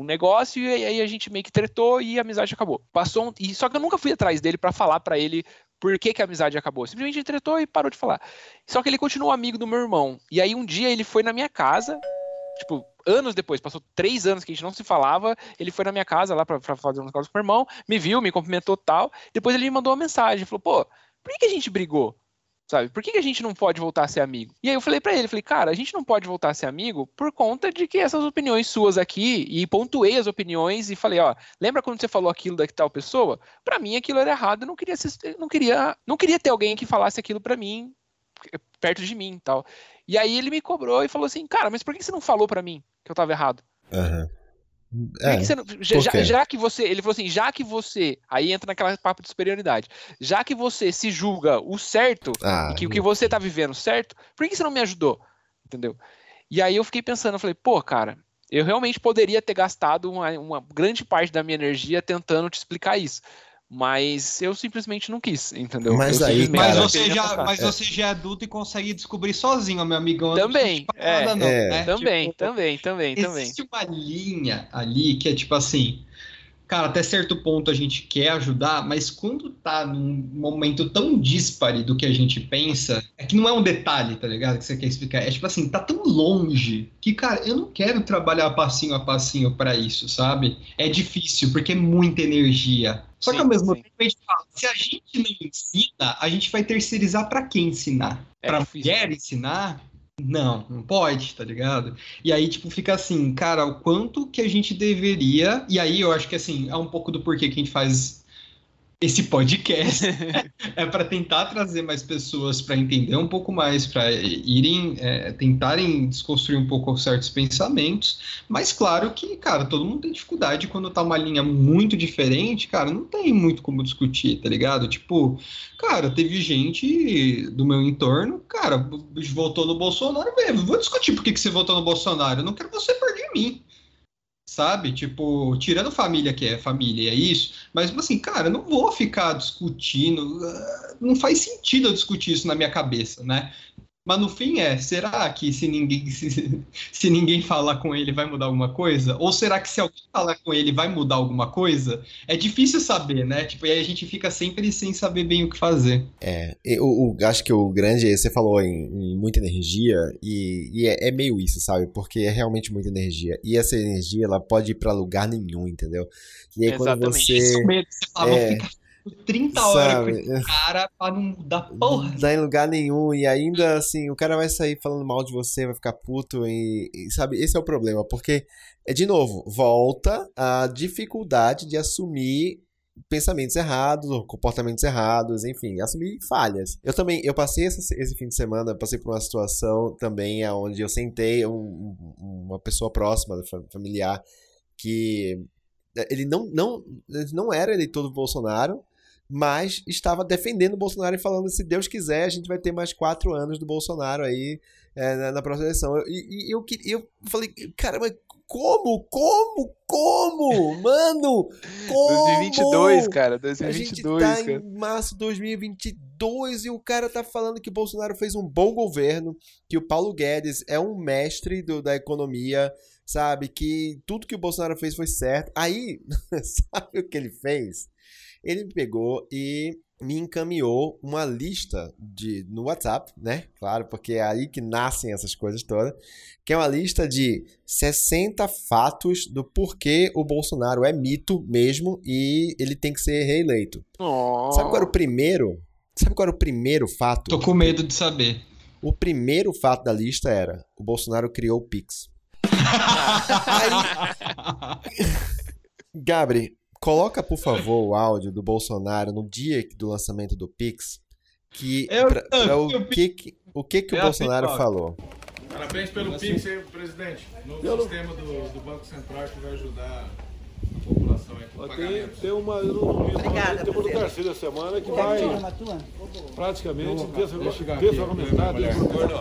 Um negócio, e aí a gente meio que tretou e a amizade acabou. Passou um, e Só que eu nunca fui atrás dele pra falar pra ele por que, que a amizade acabou. Simplesmente tretou e parou de falar. Só que ele continuou amigo do meu irmão. E aí um dia ele foi na minha casa, tipo, anos depois, passou três anos que a gente não se falava, ele foi na minha casa lá pra fazer um negócio com o meu irmão, me viu, me cumprimentou tal. Depois ele me mandou uma mensagem, falou, pô, por que, que a gente brigou? Sabe? Por que, que a gente não pode voltar a ser amigo? E aí eu falei pra ele, falei, cara, a gente não pode voltar a ser amigo por conta de que essas opiniões suas aqui, e pontuei as opiniões e falei, ó, lembra quando você falou aquilo da tal pessoa? Pra mim aquilo era errado, eu não queria, não queria, não queria ter alguém que falasse aquilo pra mim perto de mim, tal. E aí ele me cobrou e falou assim, cara, mas por que você não falou pra mim que eu tava errado? Aham. É, que não- já, já- que você, ele falou assim, já que você, aí entra naquela papo de superioridade, já que você se julga o certo, ah, e que o que você tá vivendo certo, por que você não me ajudou? Entendeu? E aí eu fiquei pensando, eu falei, pô, cara, eu realmente poderia ter gastado uma, uma grande parte da minha energia tentando te explicar isso. Mas eu simplesmente não quis, entendeu? Mas Eu aí, Mas, você já, mas você já é adulto e consegue descobrir sozinho, meu amigão. Também, é, nada, não, é. né? Também, Tipo, também, também, também. Existe uma linha ali que é tipo assim, cara, até certo ponto a gente quer ajudar, mas quando tá num momento tão dispare do que a gente pensa, é que não é um detalhe, tá ligado? Que você quer explicar. É tipo assim, tá tão longe que, cara, eu não quero trabalhar passinho a passinho pra isso, sabe? É difícil, porque é muita energia. Só que Sim, ao mesmo sim. tempo a gente fala, se a gente não ensina, a gente vai terceirizar pra quem ensinar? É Pra difícil, mulher ensinar? Não, não pode, tá ligado? E aí, tipo, fica assim, cara, o quanto que a gente deveria. E aí eu acho que assim, é um pouco do porquê que a gente faz esse podcast. é para tentar trazer mais pessoas para entender um pouco mais, para irem, é, tentarem desconstruir um pouco certos pensamentos. Mas claro que, cara, todo mundo tem dificuldade quando tá uma linha muito diferente, cara, não tem muito como discutir, tá ligado? Tipo, cara, teve gente do meu entorno, cara, votou no Bolsonaro. Vou discutir por que, que você votou no Bolsonaro. Eu não quero você perto de mim. Sabe? Tipo, tirando família que é família, é isso. Mas assim, cara, eu não vou ficar discutindo. ah, Não faz sentido eu discutir isso na minha cabeça, né? Mas no fim é, será que se ninguém se, se ninguém falar com ele vai mudar alguma coisa? Ou será que se alguém falar com ele vai mudar alguma coisa? É difícil saber, né? Tipo, e aí a gente fica sempre sem saber bem o que fazer. É, eu, o- acho que o grande, você falou em, em muita energia, e, e é, é meio isso, sabe? Porque é realmente muita energia. E essa energia, ela pode ir pra lugar nenhum, entendeu? E aí quando Exatamente. É você. o medo. Você fala, é, vou ficar por 30 horas com sabe? esse cara pra não mudar porra. Não dá em lugar nenhum, e ainda assim, o cara vai sair falando mal de você, vai ficar puto, e, e, sabe, esse é o problema, porque, é de novo, volta a dificuldade de assumir pensamentos errados, comportamentos errados, enfim, assumir falhas. Eu também, eu passei esse, esse fim de semana, passei por uma situação também onde eu sentei um- um- uma pessoa próxima, fa- familiar, que ele não, não, ele não era eleitor do Bolsonaro, mas estava defendendo o Bolsonaro e falando: se Deus quiser, a gente vai ter mais quatro anos do Bolsonaro aí é, na, na, próxima eleição. E, e eu, eu falei, cara, mas como? Como? Como? Mano! Como? 2022, cara. 2022, a gente tá cara. em março de 2022 e o cara tá falando que o Bolsonaro fez um bom governo, que o Paulo Guedes é um mestre do, da economia, sabe? Que tudo que o Bolsonaro fez foi certo. Aí, sabe o que ele fez? Ele pegou e me encaminhou uma lista de no WhatsApp, né? Claro, porque é aí que nascem essas coisas todas, que é uma lista de 60 fatos do porquê o Bolsonaro é mito mesmo e ele tem que ser reeleito. Oh. Sabe qual era o primeiro? Sabe qual era o primeiro fato? Tô com medo de saber. O primeiro fato da lista era: o Bolsonaro criou o Pix. aí, Gabri, Coloca, por favor, o áudio do Bolsonaro no dia do lançamento do Pix, que Eu- pra, pra eu- o que que, o que, que o É a Bolsonaro pipoca. falou. Parabéns pelo Pix, hein, presidente. Novo sistema do, do Banco Central que vai ajudar a população aí com Tem, tem uma, eu não vi, mas tem uma do terceira semana que vai praticamente desregulamentar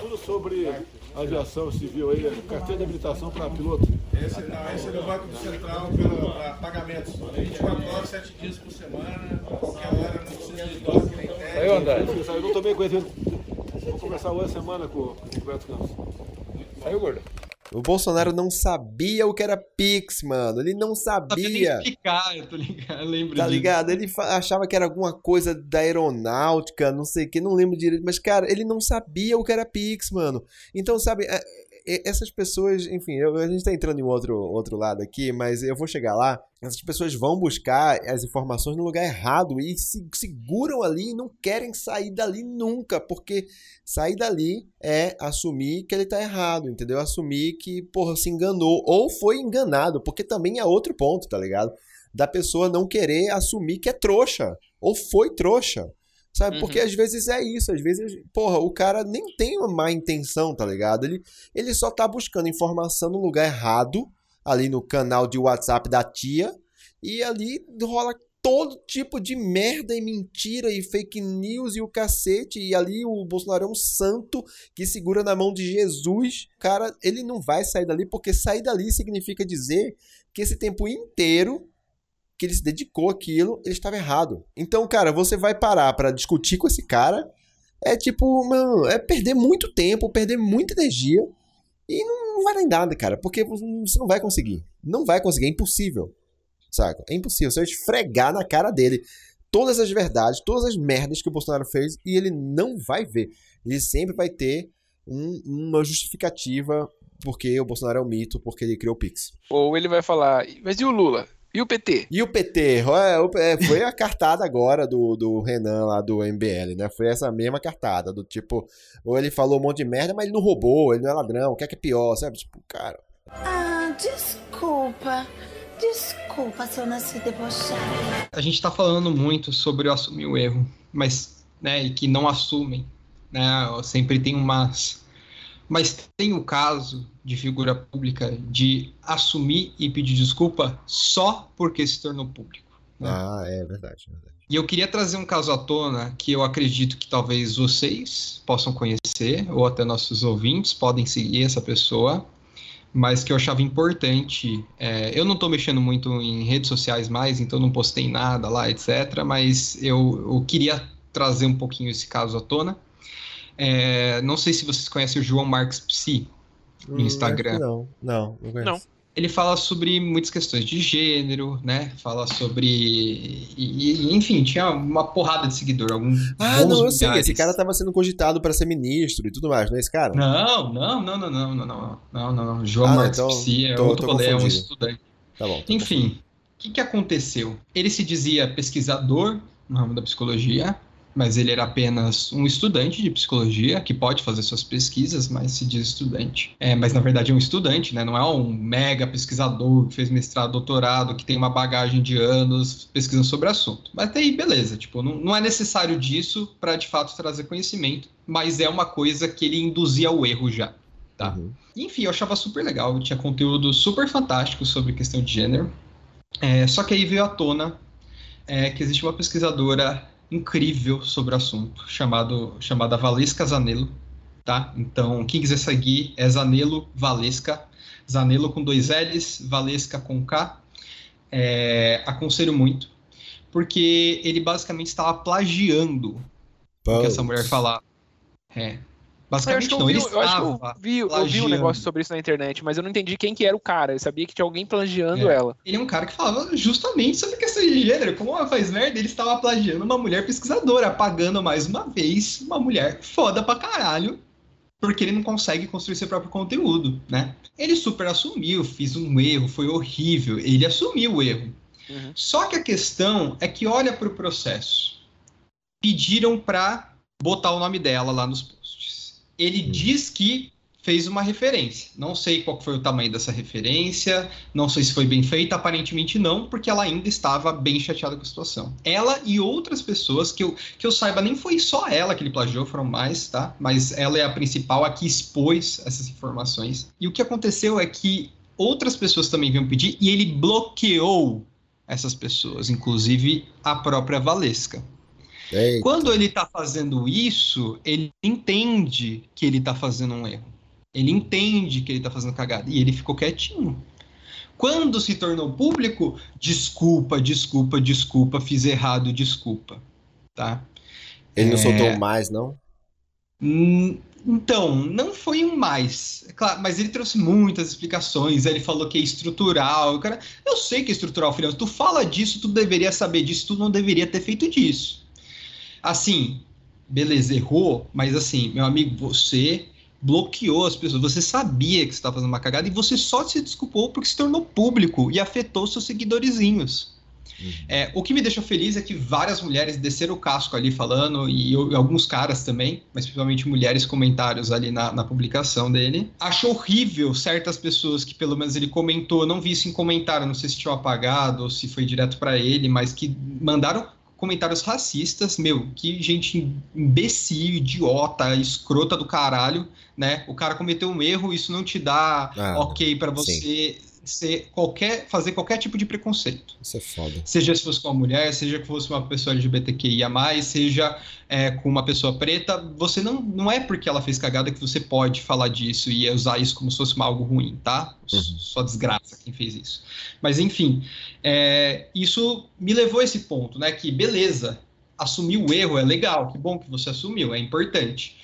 tudo sobre aviação civil aí, carteira de habilitação para piloto. Esse, não, esse é do Banco Central para pagamentos. 24 horas, 7 dias por semana, qualquer hora, não precisa de toque nem Aí, André, eu não tomei conhecimento. Vou conversar hoje semana com o Roberto Campos. Saiu, gordo? O Bolsonaro não sabia o que era Pix, mano. Ele não Sabia sabia. explicar, eu tô ligado, eu lembro Tá disso. ligado? Ele achava que era alguma coisa da aeronáutica, não sei o que, não lembro direito. Mas, cara, ele não sabia o que era Pix, mano. Então, sabe, é- essas pessoas, enfim, eu- a gente tá entrando em outro, outro lado aqui, mas eu vou chegar lá. Essas pessoas vão buscar as informações no lugar errado e se seguram ali e não querem sair dali nunca, porque sair dali é assumir que ele tá errado, entendeu? Assumir que, porra, se enganou ou foi enganado, porque também é outro ponto, tá ligado? Da pessoa não querer assumir que é trouxa ou foi trouxa. Sabe? Uhum. Porque às vezes é isso, às vezes, porra, o cara nem tem uma má intenção, tá ligado? Ele, ele só tá buscando informação no lugar errado, ali no canal de WhatsApp da tia, e ali rola todo tipo de merda e mentira e fake news e o cacete, e ali o Bolsonaro é um santo que segura na mão de Jesus. Cara, ele não vai sair dali, porque sair dali significa dizer que esse tempo inteiro que ele se dedicou àquilo, ele estava errado. Então, cara, você vai parar pra discutir com esse cara, é tipo, mano, é perder muito tempo, perder muita energia e não, vai dar em nada, cara, porque você não vai conseguir. Não vai conseguir, é impossível. Saca? É impossível. Você vai esfregar na cara dele todas as verdades, todas as merdas que o Bolsonaro fez e ele não vai ver. Ele sempre vai ter um- uma justificativa porque o Bolsonaro é um mito, porque ele criou o Pix. Ou ele vai falar, mas e o Lula? E o PT? E o PT? É, é, foi a cartada agora do, do Renan lá do MBL, né? Foi essa mesma cartada, do tipo, ou ele falou um monte de merda, mas ele não roubou, ele não é ladrão, o que é que é pior, sabe? Tipo, cara. Ah, desculpa. Desculpa se eu nasci debochada. A gente tá falando muito sobre o assumir o erro, mas, né, e que não assumem, né, sempre tem umas... Mas tem o caso de figura pública de assumir e pedir desculpa só porque se tornou público. né? Ah, é verdade. é verdade. E eu queria trazer um caso à tona que eu acredito que talvez vocês possam conhecer, ou até nossos ouvintes podem seguir essa pessoa, mas que eu achava importante. é, eu não estou mexendo muito em redes sociais mais, então não postei nada lá, etc. Mas eu, eu queria trazer um pouquinho esse caso à tona. É, não sei se vocês conhecem o João Marques Psi no Instagram. Não, não, não conheço. Não. Ele fala sobre muitas questões de gênero, né? Fala sobre. E, e, enfim, tinha uma porrada de seguidor. Alguns Ah, não, eu sei. Esse cara tava sendo cogitado pra ser ministro e tudo mais, não é esse cara? Não, não, não, não, não, não, não, não, não, não. João Ah, Marques então Psi é tô- outro tô rolê, é um estudante. Tá bom. tô Enfim, o que, que aconteceu? Ele se dizia pesquisador no ramo da psicologia, mas ele era apenas um estudante de psicologia que pode fazer suas pesquisas, mas se diz estudante. É, mas na verdade é um estudante, né? Não é um mega pesquisador que fez mestrado, doutorado, que tem uma bagagem de anos pesquisando sobre o assunto. Mas aí, beleza, tipo, não, não é necessário disso para de fato trazer conhecimento, mas é uma coisa que ele induzia ao erro já. Tá. Uhum. Enfim, eu achava super legal. Tinha conteúdo super fantástico sobre questão de gênero. É, só que aí veio à tona é, que existe uma pesquisadora incrível sobre o assunto, chamado, chamada Valesca Zanello, tá? Então, quem quiser seguir é Zanello Valesca, Zanello com dois L's, Valesca com K. É, aconselho muito, porque ele basicamente estava plagiando o que essa mulher falava. É, Basicamente eu não, vi, ele eu acho que eu vi, eu vi um negócio sobre isso na internet, mas eu não entendi quem que era o cara. Eu sabia que tinha alguém plagiando é. ela. Ele é um cara que falava justamente sobre questão de gênero. Como ela faz merda, ele estava plagiando uma mulher pesquisadora, apagando mais uma vez uma mulher foda pra caralho, porque ele não consegue construir seu próprio conteúdo, né? Ele super assumiu, fiz um erro, foi horrível. Ele assumiu o erro. Uhum. Só que a questão é que olha para o processo. Pediram para botar o nome dela lá nos ele hum. diz que fez uma referência. Não sei qual foi o tamanho dessa referência, não sei se foi bem feita, aparentemente não, porque ela ainda estava bem chateada com a situação. Ela e outras pessoas, que eu, que eu saiba, nem foi só ela que ele plagiou, foram mais, tá? Mas ela é a principal, a que expôs essas informações. E o que aconteceu é que outras pessoas também vinham pedir e ele bloqueou essas pessoas, inclusive a própria Valesca. Eita. Quando ele está fazendo isso, ele entende que ele está fazendo um erro. Ele entende que ele está fazendo cagada. E ele ficou quietinho. Quando se tornou público, desculpa, desculpa, desculpa, fiz errado, desculpa. Tá? Ele não é... soltou mais, não? Então, não foi um mais. É claro, mas ele trouxe muitas explicações. Ele falou que é estrutural. Cara, eu sei que é estrutural, filhão. Tu fala disso, tu deveria saber disso, tu não deveria ter feito disso. Assim, beleza, errou, mas assim, meu amigo, você bloqueou as pessoas, você sabia que você estava fazendo uma cagada e você só se desculpou porque se tornou público e afetou seus seguidorzinhos. Uhum. É, o que me deixou feliz é que várias mulheres desceram o casco ali falando, e, e alguns caras também, mas principalmente mulheres, comentários ali na, na, publicação dele. Achou horrível certas pessoas que, pelo menos, ele comentou, não vi isso em comentário, não sei se tinham apagado ou se foi direto para ele, mas que mandaram comentários racistas, meu, que gente imbecil, idiota, escrota do caralho, né? O cara cometeu um erro, isso não te dá ah, ok para você sim ser qualquer, fazer qualquer tipo de preconceito. Isso é foda. Seja se fosse com uma mulher, seja que fosse uma pessoa LGBTQIA, seja é, com uma pessoa preta, você não, não é porque ela fez cagada que você pode falar disso e usar isso como se fosse algo ruim, tá? Uhum. Só desgraça quem fez isso. Mas enfim, é, isso me levou a esse ponto, né? Que beleza, assumir o erro é legal, que bom que você assumiu, é importante.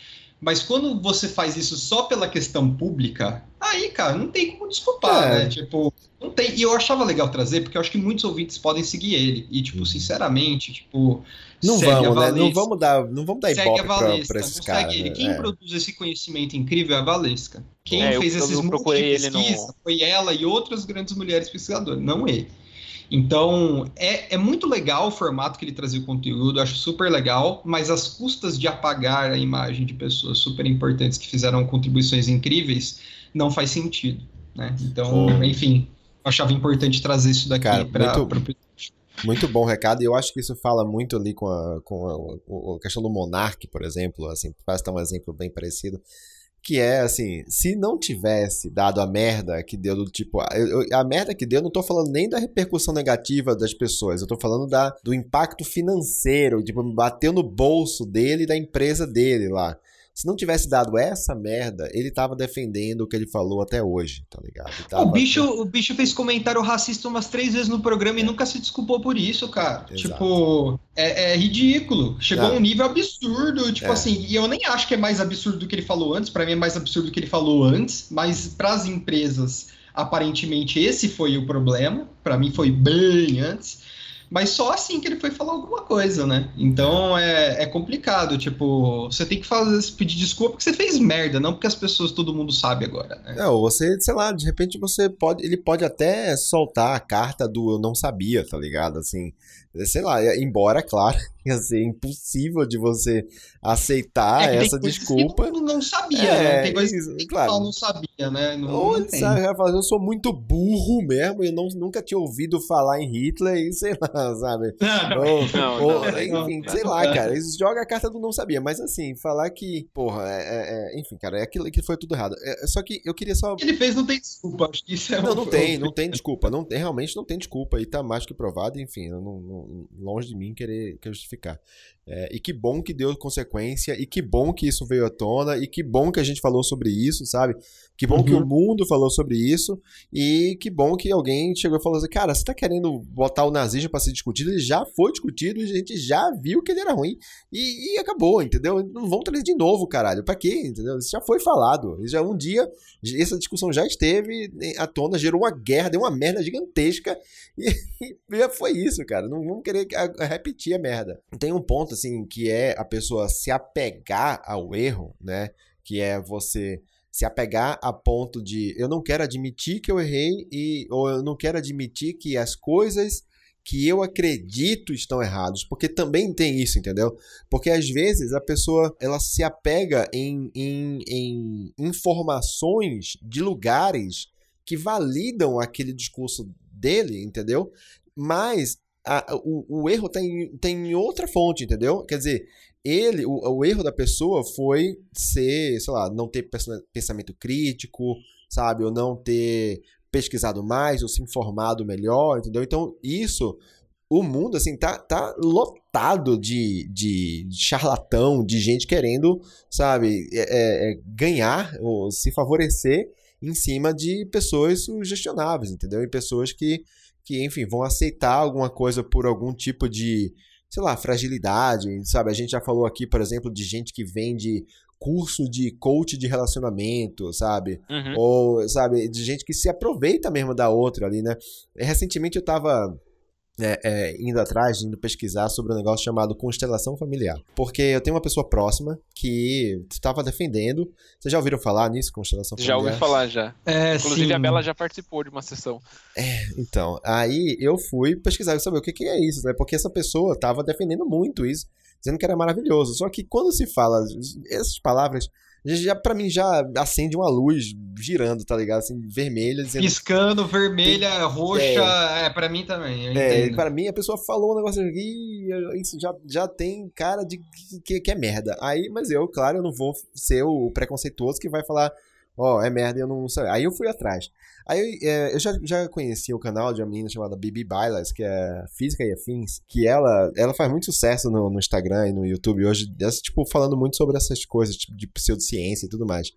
Mas quando você faz isso só pela questão pública, aí, cara, não tem como desculpar, é. né? Tipo, não tem. E eu achava legal trazer, porque eu acho que muitos ouvintes podem seguir ele. E, tipo, uhum. sinceramente, tipo. Não vamos, né? Não vamos dar, não vamos dar ibope pra, pra esses caras. Né? Quem é. produz esse conhecimento incrível é a Valesca. Quem é, fez eu, esses montes de pesquisa no... foi ela e outras grandes mulheres pesquisadoras, não ele. Então, é, é muito legal o formato que ele trazia o conteúdo, acho super legal, mas as custas de apagar a imagem de pessoas super importantes que fizeram contribuições incríveis não faz sentido, né? Então, enfim, achava importante trazer isso daqui para muito... Muito bom recado, e eu acho que isso fala muito ali com a, com a, a questão do Monark, por exemplo, assim, faz dar um exemplo bem parecido que é assim, se não tivesse dado a merda que deu do tipo, a, a merda que deu, não tô falando nem da repercussão negativa das pessoas, eu tô falando da, do impacto financeiro, tipo, bateu no bolso dele e da empresa dele lá. Se não tivesse dado essa merda, ele tava defendendo o que ele falou até hoje, tá ligado? Tava... O, bicho, o bicho fez comentário racista umas três vezes no programa e nunca se desculpou por isso, cara. Exato. Tipo, é, é, ridículo. Chegou a um nível absurdo, tipo é. assim, e eu nem acho que é mais absurdo do que ele falou antes, para mim é mais absurdo do que ele falou antes, mas para as empresas, aparentemente esse foi o problema, para mim foi bem antes. Mas só assim que ele foi falar alguma coisa, né? Então é, é complicado. Tipo, você tem que fazer, pedir desculpa porque você fez merda, não porque as pessoas, todo mundo sabe agora, né? Não, você, sei lá, de repente você pode. Ele pode até soltar a carta do eu não sabia, tá ligado? Assim, sei lá, embora, claro, ia ser impossível de você aceitar É essa coisas que desculpa. Não, sabia, É, né? Tem coisas isso, que claro. não sabia, né? Não, Ou ele sabe, vai falar, eu sou muito burro mesmo, eu não, nunca tinha ouvido falar em Hitler e sei lá, sabe? Não, Ou, não, ou, não, enfim, sei lá, cara. Eles jogam a carta do não sabia, mas assim, falar que, porra, é, é- é- enfim, cara, é aquilo que foi tudo errado. É, só que eu queria só. Ele fez não tem desculpa, acho que isso é Não, um- não tem, não tem desculpa. Não tem, realmente não tem desculpa. E tá mais que provado, enfim, não, longe de mim querer, querer justificar. É, e que bom que deu consequência, e que bom que isso veio à tona, e que bom que a gente falou sobre isso, sabe? Que bom que Uhum. o mundo falou sobre isso, e que bom que alguém chegou e falou assim: cara, você tá querendo botar o nazismo pra ser discutido? Ele já foi discutido, a gente já viu que ele era ruim, e, e acabou, entendeu? Não vamos trazer de novo, caralho. Pra quê? Entendeu? Isso já foi falado. Já um dia, essa discussão já esteve à tona, gerou uma guerra, deu uma merda gigantesca, e, e já foi isso, cara. Não vamos querer a- a repetir a merda. Tem um ponto, assim, que é a pessoa se apegar ao erro, né? Que é você se apegar a ponto de eu não quero admitir que eu errei e ou eu não quero admitir que as coisas que eu acredito estão errados, porque também tem isso, entendeu? Porque às vezes a pessoa ela se apega em, em, em informações de lugares que validam aquele discurso dele, entendeu? Mas a- o, o erro tem, tem em outra fonte, entendeu? Quer dizer, ele, o, o erro da pessoa foi ser, sei lá, não ter pensamento crítico, sabe? Ou não ter pesquisado mais, ou se informado melhor, entendeu? Então, isso, o mundo, assim, tá, tá lotado de, de charlatão, de gente querendo, sabe, é, é, é, ganhar, ou se favorecer em cima de pessoas sugestionáveis, entendeu? E pessoas que, que, enfim, vão aceitar alguma coisa por algum tipo de, sei lá, fragilidade, sabe? A gente já falou aqui, por exemplo, de gente que vende curso de coach de relacionamento, sabe? Uhum. Ou, sabe, de gente que se aproveita mesmo da outra ali, né? Recentemente eu tava é, é, indo atrás, indo pesquisar sobre um negócio chamado constelação familiar. Porque eu tenho uma pessoa próxima que estava defendendo. Vocês já ouviram falar nisso, constelação Já familiar? ouvi falar já. É, Inclusive sim. a Bela já participou de uma sessão. Então, aí eu fui pesquisar e saber o que, que é isso, né? Porque essa pessoa estava defendendo muito isso, dizendo que era maravilhoso. Só que quando se fala essas palavras, já para mim já acende uma luz girando, tá ligado? Assim, vermelha, dizendo Piscando, vermelha, roxa, é, pra mim também, É, para mim a pessoa falou um negócio aqui, isso já, já tem cara de que, que é merda. Aí, mas eu, claro, eu não vou ser o preconceituoso que vai falar, ó, é merda, eu não sei. Aí eu fui atrás. Aí é, eu já, já conheci o canal de uma menina chamada Bibi Bailas, que é Física e Afins, que ela, ela faz muito sucesso no, no Instagram e no YouTube hoje, ela, tipo, falando muito sobre essas coisas, tipo, de pseudociência e tudo mais.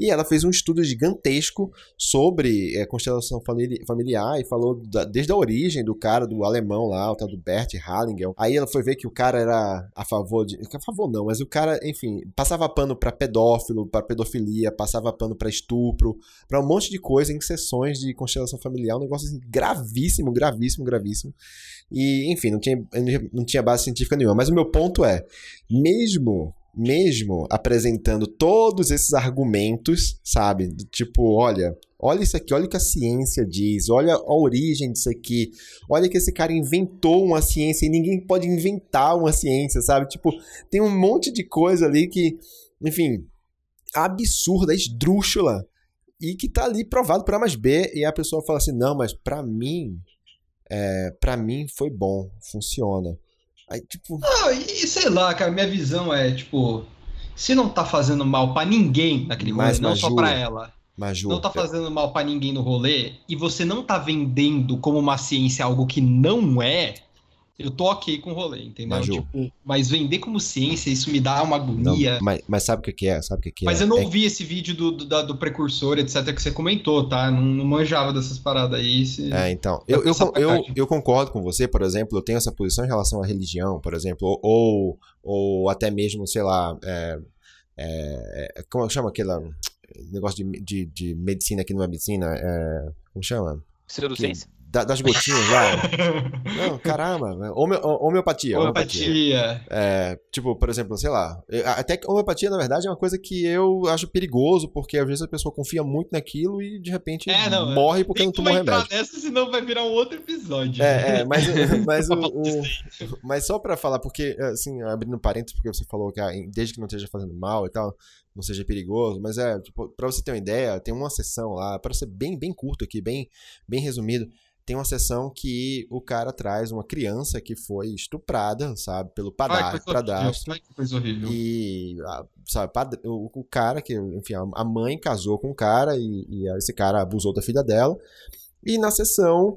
E ela fez um estudo gigantesco sobre é, constelação famili- familiar e falou da- desde a origem do cara, do alemão lá, o tal do Bert Hallingel. Aí ela foi ver que o cara era a favor de. A favor não, mas o cara, enfim, passava pano pra pedófilo, pra pedofilia, passava pano pra estupro, pra um monte de coisa em sessões de constelação familiar. Um negócio assim, gravíssimo, gravíssimo, gravíssimo. E, enfim, não tinha, não tinha base científica nenhuma. Mas o meu ponto é, mesmo mesmo apresentando todos esses argumentos, sabe? Tipo, olha, olha isso aqui, olha o que a ciência diz, olha a origem disso aqui, olha que esse cara inventou uma ciência e ninguém pode inventar uma ciência, sabe? Tipo, tem um monte de coisa ali que, enfim, absurda, esdrúxula, e que tá ali provado por A mais B, e a pessoa fala assim, não, mas pra mim, é, pra mim foi bom, funciona. Aí, tipo, Não, e sei lá, cara, minha visão é, tipo, se não tá fazendo mal pra ninguém naquele rolê, Mas, não só pra ela, Maju, não tá fazendo mal pra ninguém no rolê, e você não tá vendendo como uma ciência algo que não é, eu tô ok com o rolê, entendeu? Maju. Tipo, mas vender como ciência, isso me dá uma Não, agonia. mas, mas sabe o que é? Sabe o que que Mas é? eu não É- ouvi esse vídeo do, do, da- do precursor, etc, que você comentou, tá? Não, não manjava dessas paradas aí. se- É, então, eu, eu, eu, eu concordo com você, por exemplo, eu tenho essa posição em relação à religião, por exemplo, ou, ou, ou até mesmo, sei lá, é, é, é, como chama aquele negócio de, de, de medicina que não é medicina? É, como chama? Pseudociência? Da- das gotinhas lá. Não, caramba. né? Home- homeopatia. Homeopatia. É, tipo, por exemplo, sei lá. Até que homeopatia, na verdade, é uma coisa que eu acho perigoso, porque às vezes a pessoa confia muito naquilo e de repente É, não, morre porque não tomou vai entrar remédio. nessa, senão vai virar um outro episódio. É, é, mas, mas, o, o- mas só pra falar, porque, assim, abrindo parênteses, porque você falou que ah, desde que não esteja fazendo mal e tal, não seja perigoso, mas é, tipo, pra você ter uma ideia, tem uma sessão lá, para ser bem, bem curto aqui, bem, bem resumido, tem uma sessão que o cara traz uma criança que foi estuprada, sabe, pelo horrível. Ai, que coisa horrível. E, a- sabe, o, o cara que, enfim, a- a mãe casou com o cara e, e esse cara abusou da filha dela. E na sessão,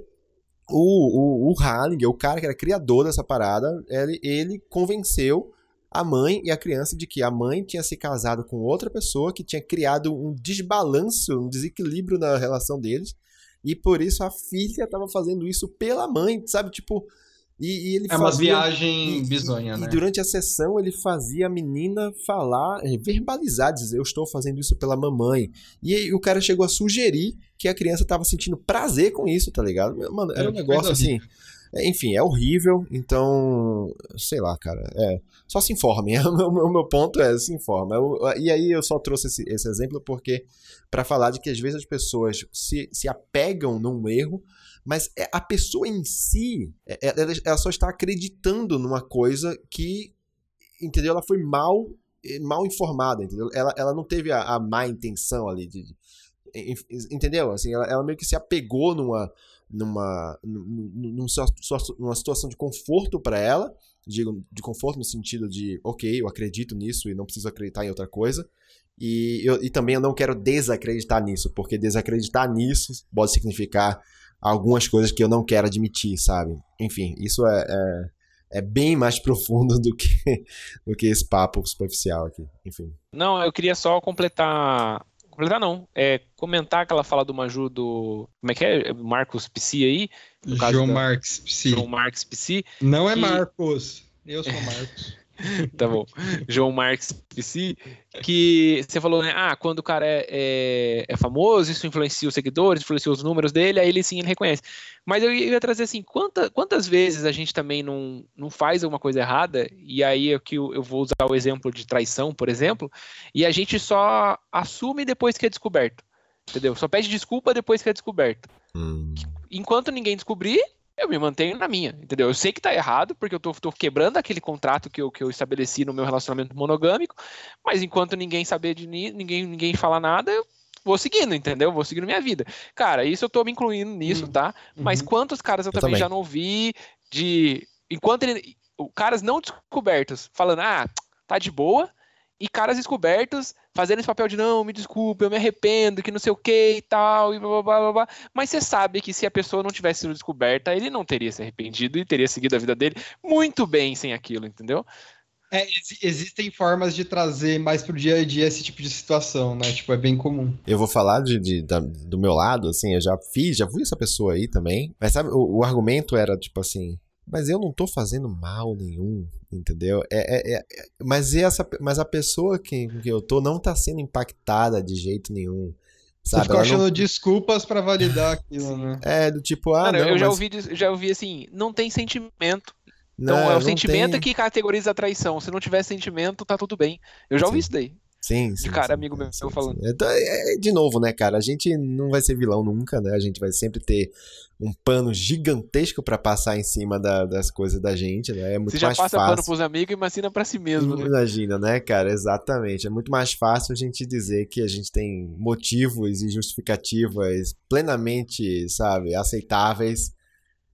o, o, o Hallinger, o cara que era criador dessa parada, ele, ele convenceu a mãe e a criança de que a mãe tinha se casado com outra pessoa que tinha criado um desbalanço, um desequilíbrio na relação deles. E por isso a filha estava fazendo isso pela mãe, sabe? Tipo. E, e ele É uma fazia- viagem e- bizonha, e, né? E durante a sessão ele fazia a menina falar, eh, verbalizar, dizer: Eu estou fazendo isso pela mamãe. E aí o cara chegou a sugerir que a criança estava sentindo prazer com isso, tá ligado? Mano, era É, um que negócio assim. é, Enfim, é horrível, então. Sei lá, cara. É, só se informem. O meu, meu ponto é: se informa. E aí eu só trouxe esse, esse exemplo porque. para falar de que às vezes as pessoas se, se apegam num erro, mas é- a pessoa em si, é- é- ela, ela só está acreditando numa coisa que, entendeu? Ela foi mal, mal informada, entendeu? Ela, ela não teve a, a má intenção ali de, de- en- entendeu? Assim, ela, ela meio que se apegou numa numa num- numa situação de conforto para ela, digo de conforto no sentido de, ok, eu acredito nisso e não preciso acreditar em outra coisa. E, eu, e também eu não quero desacreditar nisso, porque desacreditar nisso pode significar algumas coisas que eu não quero admitir, sabe? Enfim, isso é, é, é bem mais profundo do que, do que esse papo superficial aqui. Enfim. Não, eu queria só completar. Completar não. É comentar aquela fala do Maju do. Como é que é? Marcos Psi aí? João da- Marques Psi. João Marques Psi. Não é que- Marcos. Eu sou Marcos. tá bom. João Marques Psi, que você falou, né? Ah, quando o cara é, é, é famoso, isso influencia os seguidores, influencia os números dele, aí ele sim ele reconhece. Mas eu ia trazer assim, quanta, quantas vezes a gente também não, não faz alguma coisa errada, e aí aqui eu, eu vou usar o exemplo de traição, por exemplo, e a gente só assume depois que é descoberto. Entendeu? Só pede desculpa depois que é descoberto. Enquanto ninguém descobrir, eu me mantenho na minha, entendeu? Eu sei que tá errado, porque eu tô, tô quebrando aquele contrato que eu, que eu estabeleci no meu relacionamento monogâmico, mas enquanto ninguém saber de ni- ninguém, ninguém falar nada, eu vou seguindo, entendeu? Vou seguindo minha vida. Cara, isso eu tô me incluindo nisso, tá? Mas quantos caras eu, Eu também, também. já não ouvi de. Enquanto ele. Caras não descobertos falando, ah, tá de boa, e caras descobertos fazendo esse papel de não, me desculpe, eu me arrependo, que não sei o que e tal, e blá blá blá blá. blá. Mas você sabe que se a pessoa não tivesse sido descoberta, ele não teria se arrependido e teria seguido a vida dele muito bem sem aquilo, entendeu? É, exi- existem formas de trazer mais pro dia a dia esse tipo de situação, né? Tipo, é bem comum. Eu vou falar de, de- da- do meu lado, assim, eu já fiz, já fui essa pessoa aí também. Mas sabe, o, o argumento era tipo assim. Mas eu não tô fazendo mal nenhum, entendeu? É, é- é- mas, essa, mas a pessoa que, que eu tô não tá sendo impactada de jeito nenhum. Você Sabe? ficou Ela não- achando desculpas pra validar aquilo, né? É, do tipo, ah, Cara, não, eu já mas- ouvi, já ouvi assim, não tem sentimento. Não, Então é o não sentimento tem. que categoriza a traição. Se não tiver sentimento, tá tudo bem. Eu já ouvi Sim. isso daí. Sim, sim. Cara, sim, amigo meu falando. Então, é, é, de novo, né, cara? A gente não vai ser vilão nunca, né? A gente vai sempre ter um pano gigantesco pra passar em cima da- das coisas da gente, né? É muito Você já mais passa fácil. pano pros amigos, imagina pra si mesmo, né? Imagina, né, cara? Exatamente. É muito mais fácil a gente dizer que a gente tem motivos e justificativas plenamente, sabe, aceitáveis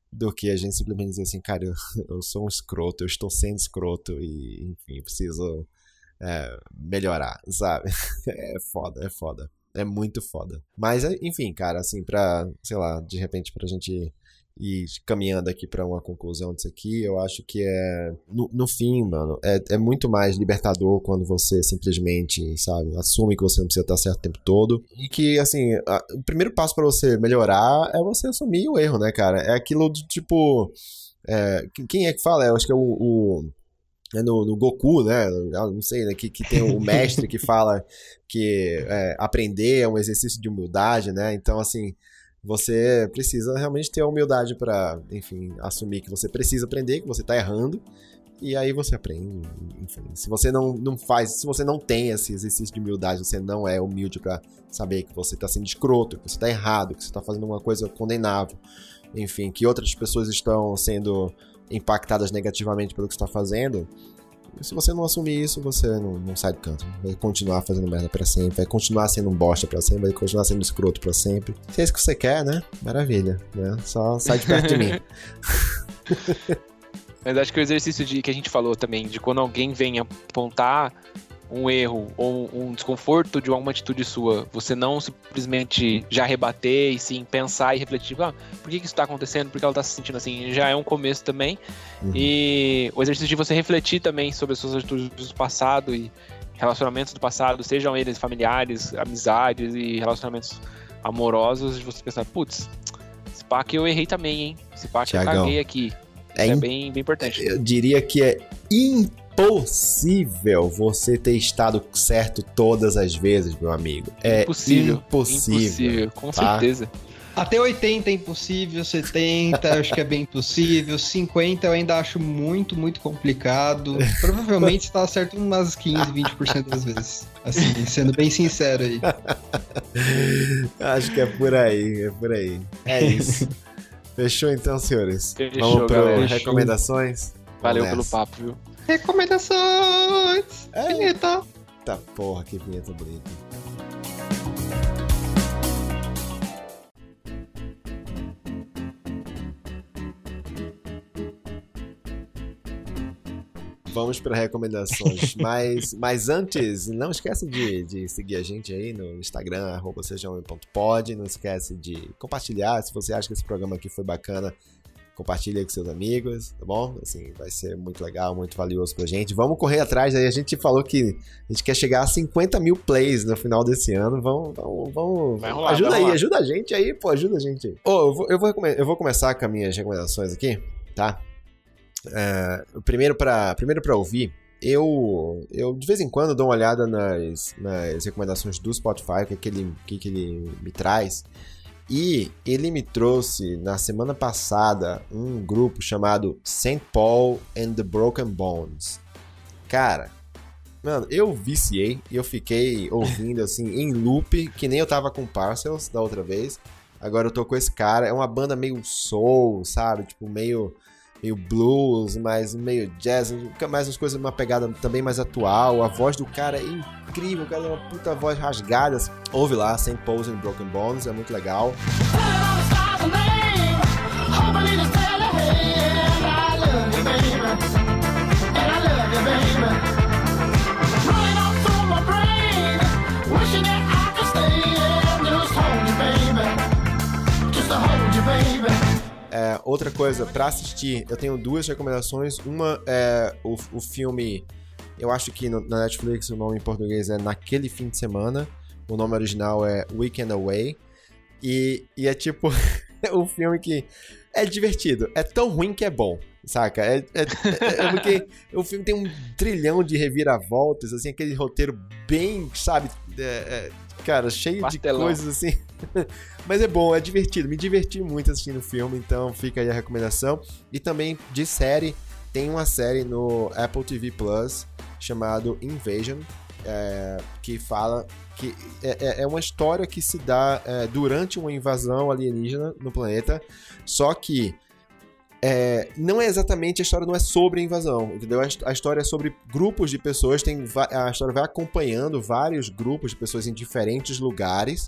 do que a gente simplesmente dizer assim, cara, eu, eu sou um escroto, eu estou sendo escroto e, enfim, preciso é, melhorar, sabe? É foda, é foda. É muito foda. Mas, é, enfim, cara, assim, pra, sei lá, de repente pra gente ir caminhando aqui pra uma conclusão disso aqui, eu acho que é, no, no fim, mano, é, é muito mais libertador quando você simplesmente, sabe, assume que você não precisa estar certo o tempo todo. E que, assim, a- o primeiro passo pra você melhorar é você assumir o erro, né, cara? É aquilo de tipo. é, quem- é que fala? Eu acho que é o. o- no, no Goku, né? Não sei, né? Que, que tem o mestre que fala que é, aprender é um exercício de humildade, né? Então, assim, você precisa realmente ter a humildade para, enfim, assumir que você precisa aprender, que você tá errando. E aí você aprende, enfim. Se você não, não faz, se você não tem esse exercício de humildade, você não é humilde para saber que você tá sendo escroto, que você tá errado, que você tá fazendo uma coisa condenável, enfim, que outras pessoas estão sendo impactadas negativamente pelo que está fazendo, se você não assumir isso, você não, não, sai do canto. Vai continuar fazendo merda pra sempre, vai continuar sendo um bosta pra sempre, vai continuar sendo escroto pra sempre. Se é isso que você quer, né? Maravilha, né? Só sai de perto de mim. Mas acho que o exercício de, que a gente falou também, de quando alguém vem apontar um erro ou um desconforto de alguma atitude sua, você não simplesmente já rebater e sim pensar e refletir, ah, por que, que isso está acontecendo, por que ela está se sentindo assim, já é um começo também. Uhum. E o exercício de você refletir também sobre as suas atitudes do passado e relacionamentos do passado, sejam eles familiares, amizades e relacionamentos amorosos, de você pensar, putz, esse pá que eu errei também, hein? Esse pá que Thiagão, eu caguei aqui. É, é bem, bem importante. Eu diria que é impossível você ter estado certo todas as vezes, meu amigo. É impossível. Impossível, impossível com tá? certeza. Até 80 é impossível, 70 acho que é bem impossível, 50 eu ainda acho muito, muito complicado. Provavelmente está certo umas 15, 20% das vezes. Assim, sendo bem sincero aí. Acho que é por aí, é por aí. É isso. Fechou então, senhores? Fechou, Vamos para recomendações? Valeu pelo papo, viu? Recomendações! É. Vinheta! Tá porra, que vinheta bonita. Vamos para recomendações. mas, mas antes, não esquece de, de seguir a gente aí no Instagram, arroba sejam.pod. Não esquece de compartilhar. Se você acha que esse programa aqui foi bacana, compartilha com seus amigos, tá bom? Assim, vai ser muito legal, muito valioso pra gente. Vamos correr atrás aí. A gente falou que a gente quer chegar a 50 mil plays no final desse ano. Vamos, vamos, vamos. Rolar, ajuda aí, rolar. ajuda a gente aí, pô, ajuda a gente aí. Oh, eu, vou, eu, vou, eu vou começar com as minhas recomendações aqui, tá? É, primeiro para primeiro pra ouvir, eu, eu de vez em quando dou uma olhada nas, nas recomendações do Spotify, o que, que, ele, que, que ele me traz. E ele me trouxe na semana passada um grupo chamado St. Paul and the Broken Bones. Cara, mano, eu viciei e eu fiquei ouvindo assim em loop, que nem eu tava com Parcels da outra vez. Agora eu tô com esse cara, é uma banda meio soul, sabe? Tipo, meio meio blues, mais meio jazz, mais umas coisas, uma pegada também mais atual. A voz do cara é incrível, o cara é uma puta voz rasgada. Ouve lá, St. Paul's and Broken Bones, é muito legal. É, outra coisa, para assistir, eu tenho duas recomendações. Uma é o, o filme, eu acho que no, na Netflix o nome em português é Naquele Fim de Semana. O nome original é Weekend Away. E, e é tipo o filme que é divertido. É tão ruim que é bom, saca? É, é, é, é porque o filme tem um trilhão de reviravoltas, assim, aquele roteiro bem, sabe? Cara, cheio de coisas assim. Mas é bom, é divertido. Me diverti muito assistindo o filme, então fica aí a recomendação. E também de série, tem uma série no Apple TV Plus chamado Invasion, é, que fala que é, é, é uma história que se dá é, durante uma invasão alienígena no planeta, só que é, não é exatamente a história, não é sobre a invasão, entendeu? A, história é sobre grupos de pessoas, tem, a história vai acompanhando vários grupos de pessoas em diferentes lugares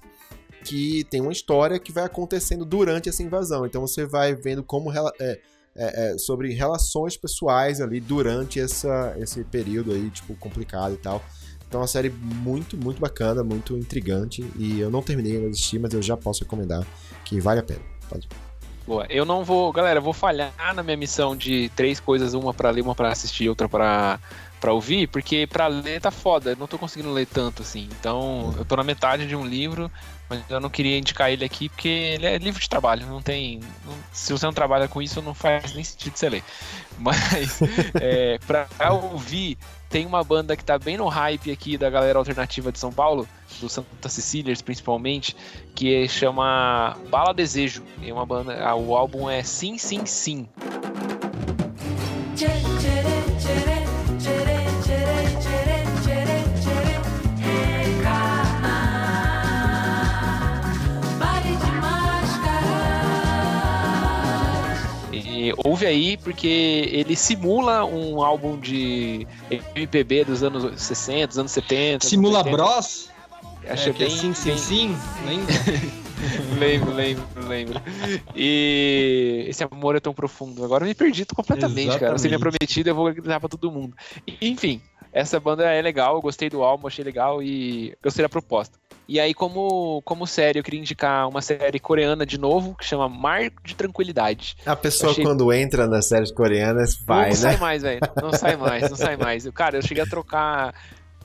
que tem uma história que vai acontecendo durante essa invasão. Então você vai vendo como é, é, é, sobre relações pessoais ali durante essa, esse período aí, tipo, complicado e tal. Então é uma série muito, muito bacana, muito intrigante. E eu não terminei de assistir, mas eu já posso recomendar que vale a pena. Pode. Boa. Eu não vou, galera, eu vou falhar na minha missão de três coisas, uma para ler, uma para assistir, outra para pra ouvir, porque pra ler tá foda, eu não tô conseguindo ler tanto assim. Então, eu tô na metade de um livro, mas eu não queria indicar ele aqui porque ele é livro de trabalho, não tem. não- se você não trabalha com isso, não faz nem sentido você ler. Mas, é, pra ouvir, tem uma banda que tá bem no hype aqui da galera alternativa de São Paulo, do Santa Cecílias principalmente, que chama Bala Desejo. É uma banda, o álbum é Sim, Sim, Sim. E ouve aí, porque ele simula um álbum de MPB dos anos 60, dos anos 70. anos Simula 80. Bros? Achei É, que é bem, sim, sim, bem- sim, lembra? lembro, lembro, lembro. E esse amor é tão profundo. Agora eu me perdi completamente, cara. Você me é Exatamente. prometido, eu vou gritar pra todo mundo. Enfim, essa banda é legal, eu gostei do álbum, achei legal e gostei da proposta. E aí, como, como série, eu queria indicar uma série coreana de novo, que chama Mar de Tranquilidade. A pessoa, Achei- quando entra nas séries coreanas, vai, não sai né? mais, velho. Não sai mais, não sai mais. Cara, eu cheguei a trocar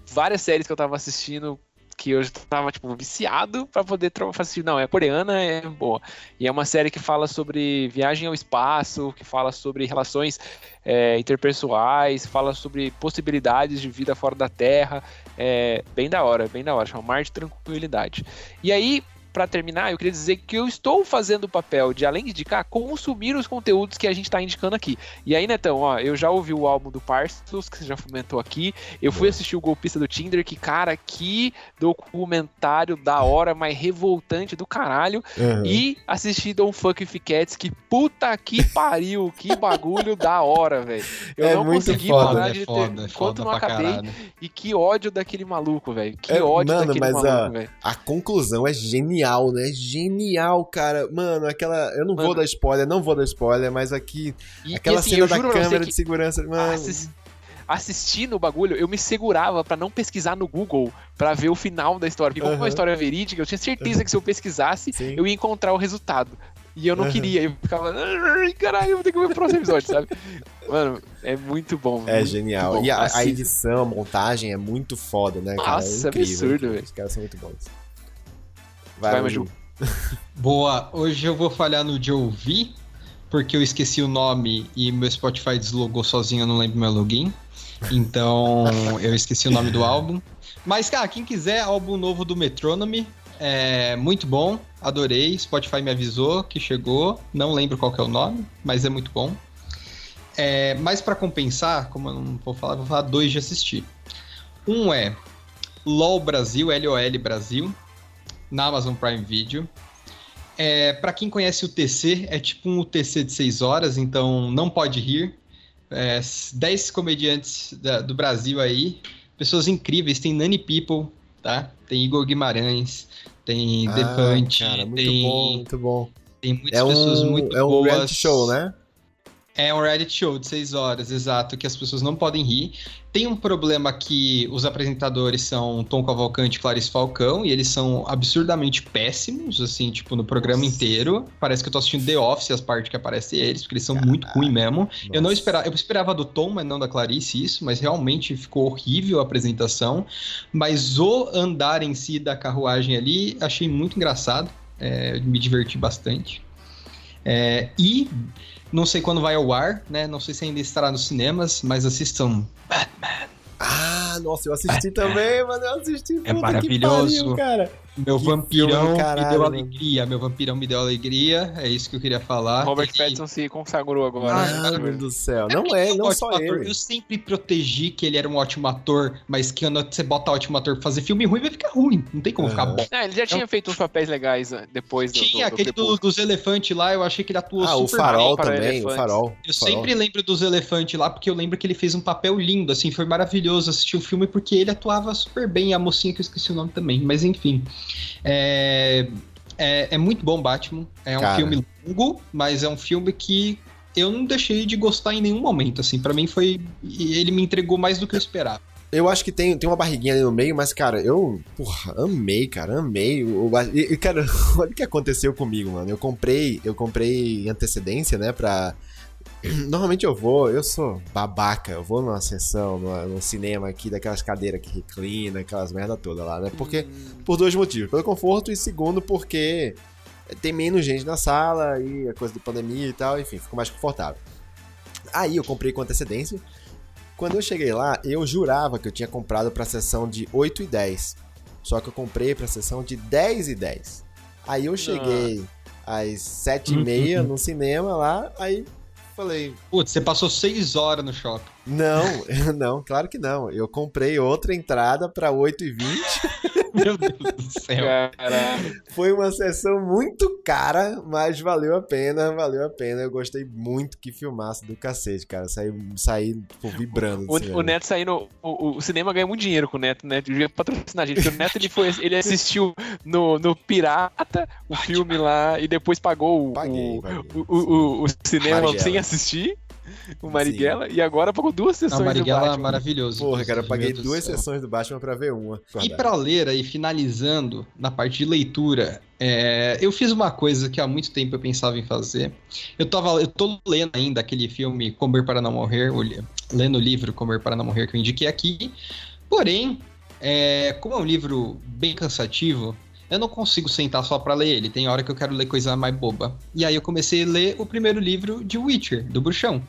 várias séries que eu tava assistindo que eu já tava, tipo, viciado pra poder tro- assistir. Não, é coreana, é boa. E é uma série que fala sobre viagem ao espaço, que fala sobre relações é, interpessoais, fala sobre possibilidades de vida fora da Terra. É bem da hora, bem da hora. Chama Mar de Tranquilidade. E aí, pra terminar, eu queria dizer que eu estou fazendo o papel de, além de indicar, consumir os conteúdos que a gente tá indicando aqui. E aí, Netão, ó, eu já ouvi o álbum do Parcels, que você já comentou aqui. Eu fui assistir o Golpista do Tinder, que, cara, que documentário da hora, mas revoltante do caralho. Uhum. E assisti Don't Fuck With Cats, que puta que pariu, que bagulho da hora, velho. Eu É não consegui foda, parar é de foda, ter, foda não acabei. caralho. E que ódio daquele maluco, velho. Que É, ódio mano, daquele maluco, velho. A conclusão é genial, né? Genial, cara. Mano, aquela. Eu não vou Mano. dar spoiler, não vou dar spoiler, mas aqui. E- aquela e assim, cena da câmera de segurança. Mano. assis- assistindo o bagulho, eu me segurava pra não pesquisar no Google pra ver o final da história. Porque como é Aham. uma história verídica, eu tinha certeza que se eu pesquisasse, Sim. eu ia encontrar o resultado. E eu não Aham. queria, eu ficava, "Ai, caralho, eu vou ter que ver o próximo episódio, sabe? Mano, é muito bom. É muito genial. bom. E a, a edição, a montagem é muito foda, né, cara? Nossa, é incrível, absurdo, velho. Os caras são muito bons. Vai, Maju. Boa, hoje eu vou falhar no de ouvir, porque eu esqueci o nome e meu Spotify deslogou sozinho, eu não lembro meu login. Então eu esqueci o nome do álbum. Mas, cara, quem quiser, álbum novo do Metronomy, é muito bom, adorei. Spotify me avisou que chegou, não lembro qual que é o nome, mas é muito bom. É, mas para compensar, como eu não vou falar, vou falar dois de assistir. Um é LOL Brasil, LOL Brasil, na Amazon Prime Video. É, para quem conhece o TC, é tipo um UTC de 6 horas, então não pode rir. É, 10 comediantes da- do Brasil aí, pessoas incríveis, tem Nani People, tá? Tem Igor Guimarães, tem Ah, Defante, cara, muito tem, bom, muito bom. tem muitas É pessoas um, muito é um boas. reality show, né? É um reality show de seis horas, exato, que as pessoas não podem rir. Tem um problema que os apresentadores são Tom Cavalcante e Clarice Falcão, e eles são absurdamente péssimos, assim, tipo, no programa inteiro. Parece que eu tô assistindo The Office, as partes que aparecem eles, porque eles são muito ruins mesmo. Eu não esperava, eu esperava do Tom, mas não da Clarice isso, mas realmente ficou horrível a apresentação. Mas o andar em si da carruagem ali, achei muito engraçado. É, me diverti bastante. É, e não sei quando vai ao ar, né? Não sei se ainda estará nos cinemas, mas assistam. Ah, nossa, eu assisti também, mano. Eu assisti. É puta que maravilhoso. pariu, cara. Meu Que vampirão me deu alegria. Meu vampirão me deu alegria. É isso que eu queria falar. Robert Ele- Pattinson se consagrou agora. Ah, Mano do céu. Não é, um não ótimo só ator. ele. Eu sempre protegi que ele era um ótimo ator, mas que quando você bota ótimo ator pra fazer filme ruim, vai ficar ruim. Não tem como ficar Aham. bom. É, ele já tinha feito uns papéis legais né, depois do, Tinha do, do aquele do- dos elefantes lá, eu achei que ele atuou Ah, o super farol bem. também, o farol. Eu farol. sempre lembro dos elefantes lá, porque eu lembro que ele fez um papel lindo, assim, foi maravilhoso assistir o filme, porque ele atuava super bem, e a mocinha que eu esqueci o nome também, mas enfim. É, é, é muito bom Batman, é um Cara. filme longo, mas é um filme que eu não deixei de gostar em nenhum momento, assim, para mim foi... ele me entregou mais do que eu esperava. Eu acho que tem, tem uma barriguinha ali no meio, mas, cara, eu, porra, amei, cara, amei. O, e, cara, olha o que aconteceu comigo, mano. Eu comprei, eu comprei em antecedência, né, pra, Normalmente eu vou, eu sou babaca, eu vou numa sessão, numa, num cinema aqui, daquelas cadeiras que reclina, aquelas merda toda lá, né? Porque, por dois motivos. Pelo conforto e segundo, porque tem menos gente na sala e a coisa de pandemia e tal, enfim, ficou mais confortável. Aí eu comprei com antecedência. Quando eu cheguei lá, eu jurava que eu tinha comprado pra sessão de 8 e 10. Só que eu comprei pra sessão de 10 e 10. Aí eu cheguei às 7 e meia no cinema lá, aí falei, Putz, você passou seis horas no shopping. não, não, claro que não. Eu comprei outra entrada pra 8 e 20. Meu Deus do céu. Caralho. Foi uma sessão muito cara, mas valeu a pena, valeu a pena. Eu gostei muito que filmasse do cacete, cara. Saí, saí tipo, vibrando. do O, o Neto saindo. O, o cinema ganha muito dinheiro com o Neto, né? Devia patrocinar a gente. Porque o Neto ele, foi, ele assistiu no, no Pirata o filme lá e depois pagou o, Paguei, o, paguei. o, o- o cinema sem assistir. O Marighella. E agora pagou duas sessões do Marighella é Batman. maravilhoso. Porra, cara, eu paguei do duas céu. sessões do Batman pra ver uma. E pra ler aí, finalizando, na parte de leitura, é, eu fiz uma coisa que há muito tempo eu pensava em fazer. Eu, tava, eu tô lendo ainda aquele filme Comer para Não Morrer, lendo o livro Comer para Não Morrer que eu indiquei aqui. Porém, é, como é um livro bem cansativo, eu não consigo sentar só pra ler ele. Tem hora que eu quero ler coisa mais boba. E aí eu comecei a ler o primeiro livro de Witcher, do Bruxão.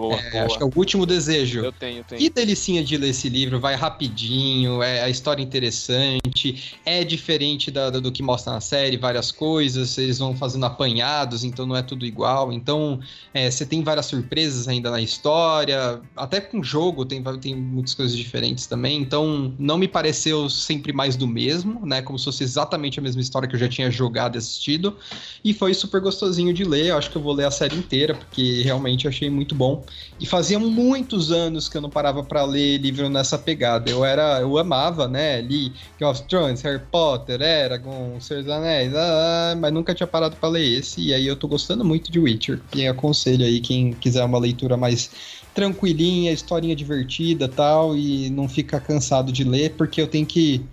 Boa, É, boa. acho que é o Último Desejo. Eu tenho, eu tenho. Que delicinha de ler esse livro, vai rapidinho, é a história interessante, é diferente da- do que mostra na série, várias coisas, eles vão fazendo apanhados, então não é tudo igual. Então, é, você tem várias surpresas ainda na história, até com o jogo tem, tem muitas coisas diferentes também, então não me pareceu sempre mais do mesmo, né? Como se fosse exatamente a mesma história que eu já tinha jogado e assistido, e foi super gostosinho de ler, eu acho que eu vou ler a série inteira, porque realmente achei muito bom. E fazia muitos anos que eu não parava pra ler livro nessa pegada. Eu era, eu amava, né? Li Game of Thrones, Harry Potter, Eragon, Senhor dos Anéis, ah, mas nunca tinha parado pra ler esse. E aí eu tô gostando muito de Witcher. E aconselho aí quem quiser uma leitura mais tranquilinha, historinha divertida, tal, e não fica cansado de ler, porque eu tenho que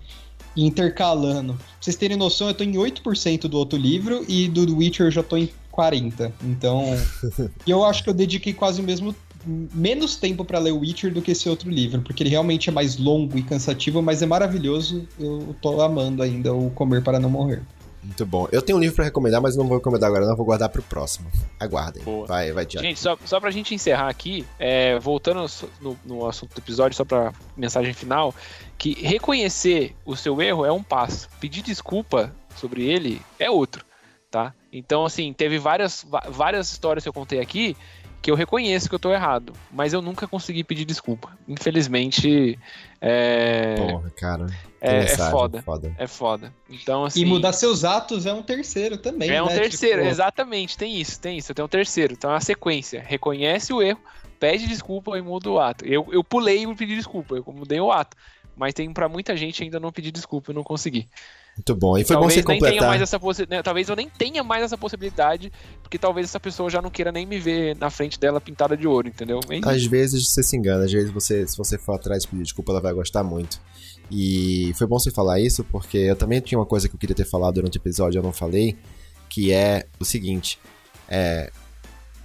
intercalando. Pra vocês terem noção, eu tô em 8% do outro livro e do Witcher eu já tô em 40. Então, e eu acho que eu dediquei quase o mesmo menos tempo pra ler o Witcher do que esse outro livro, porque ele realmente é mais longo e cansativo, mas é maravilhoso. Eu tô amando ainda o Comer para não morrer. Muito bom. Eu tenho um livro pra recomendar, mas não vou recomendar agora, não. Vou guardar pro próximo. Aguardem. Boa. Vai, vai, Tiago. Gente, só, só pra gente encerrar aqui, é, voltando no, no assunto do episódio, só pra mensagem final, que reconhecer o seu erro é um passo. Pedir desculpa sobre ele é outro, tá? Então, assim, teve várias, várias histórias que eu contei aqui que eu reconheço que eu tô errado, mas eu nunca consegui pedir desculpa. Infelizmente, é, Porra, cara. É, é foda. foda. É foda. Então, assim. E mudar seus atos é um terceiro também, É um né? terceiro, Tipo, exatamente, tem isso, tem isso. Tem um terceiro, então é uma sequência. Reconhece o erro, pede desculpa e muda o ato. Eu, eu pulei e pedi desculpa, eu mudei o ato. Mas tem pra muita gente ainda não pedir desculpa e não consegui. Muito bom. E foi bom talvez você nem tenha completar. mais essa possi- né, Talvez eu nem tenha mais essa possibilidade, porque talvez essa pessoa já não queira nem me ver na frente dela pintada de ouro, entendeu? Às vezes você se engana, às vezes você, se você for atrás e pedir desculpa, ela vai gostar muito. E foi bom você falar isso, porque eu também tinha uma coisa que eu queria ter falado durante o episódio e eu não falei, que é o seguinte: é,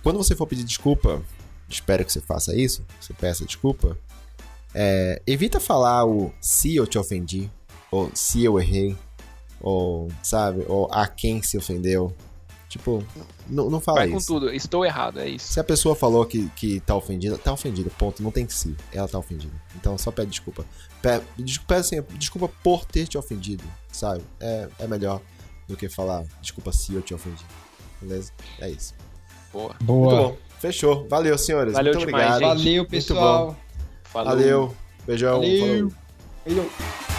quando você for pedir desculpa, espero que você faça isso, que você peça desculpa, é, evita falar o se eu te ofendi, ou se eu errei, ou sabe, ou a quem se ofendeu. Tipo, não, não fala Vai com isso. tudo, estou errado, é isso. Se a pessoa falou que, que tá ofendida, tá ofendida, ponto. Não tem que se. Ela tá ofendida. Então só pede desculpa. Pede, desculpa, assim, desculpa por ter te ofendido, sabe? É, é melhor do que falar desculpa se eu te ofendi. Beleza? É isso. Boa. Boa. Muito bom. Fechou. Valeu, senhores. Valeu Muito demais, obrigado. gente. Valeu, Muito pessoal. Valeu. Beijão. Valeu. Falou. Valeu.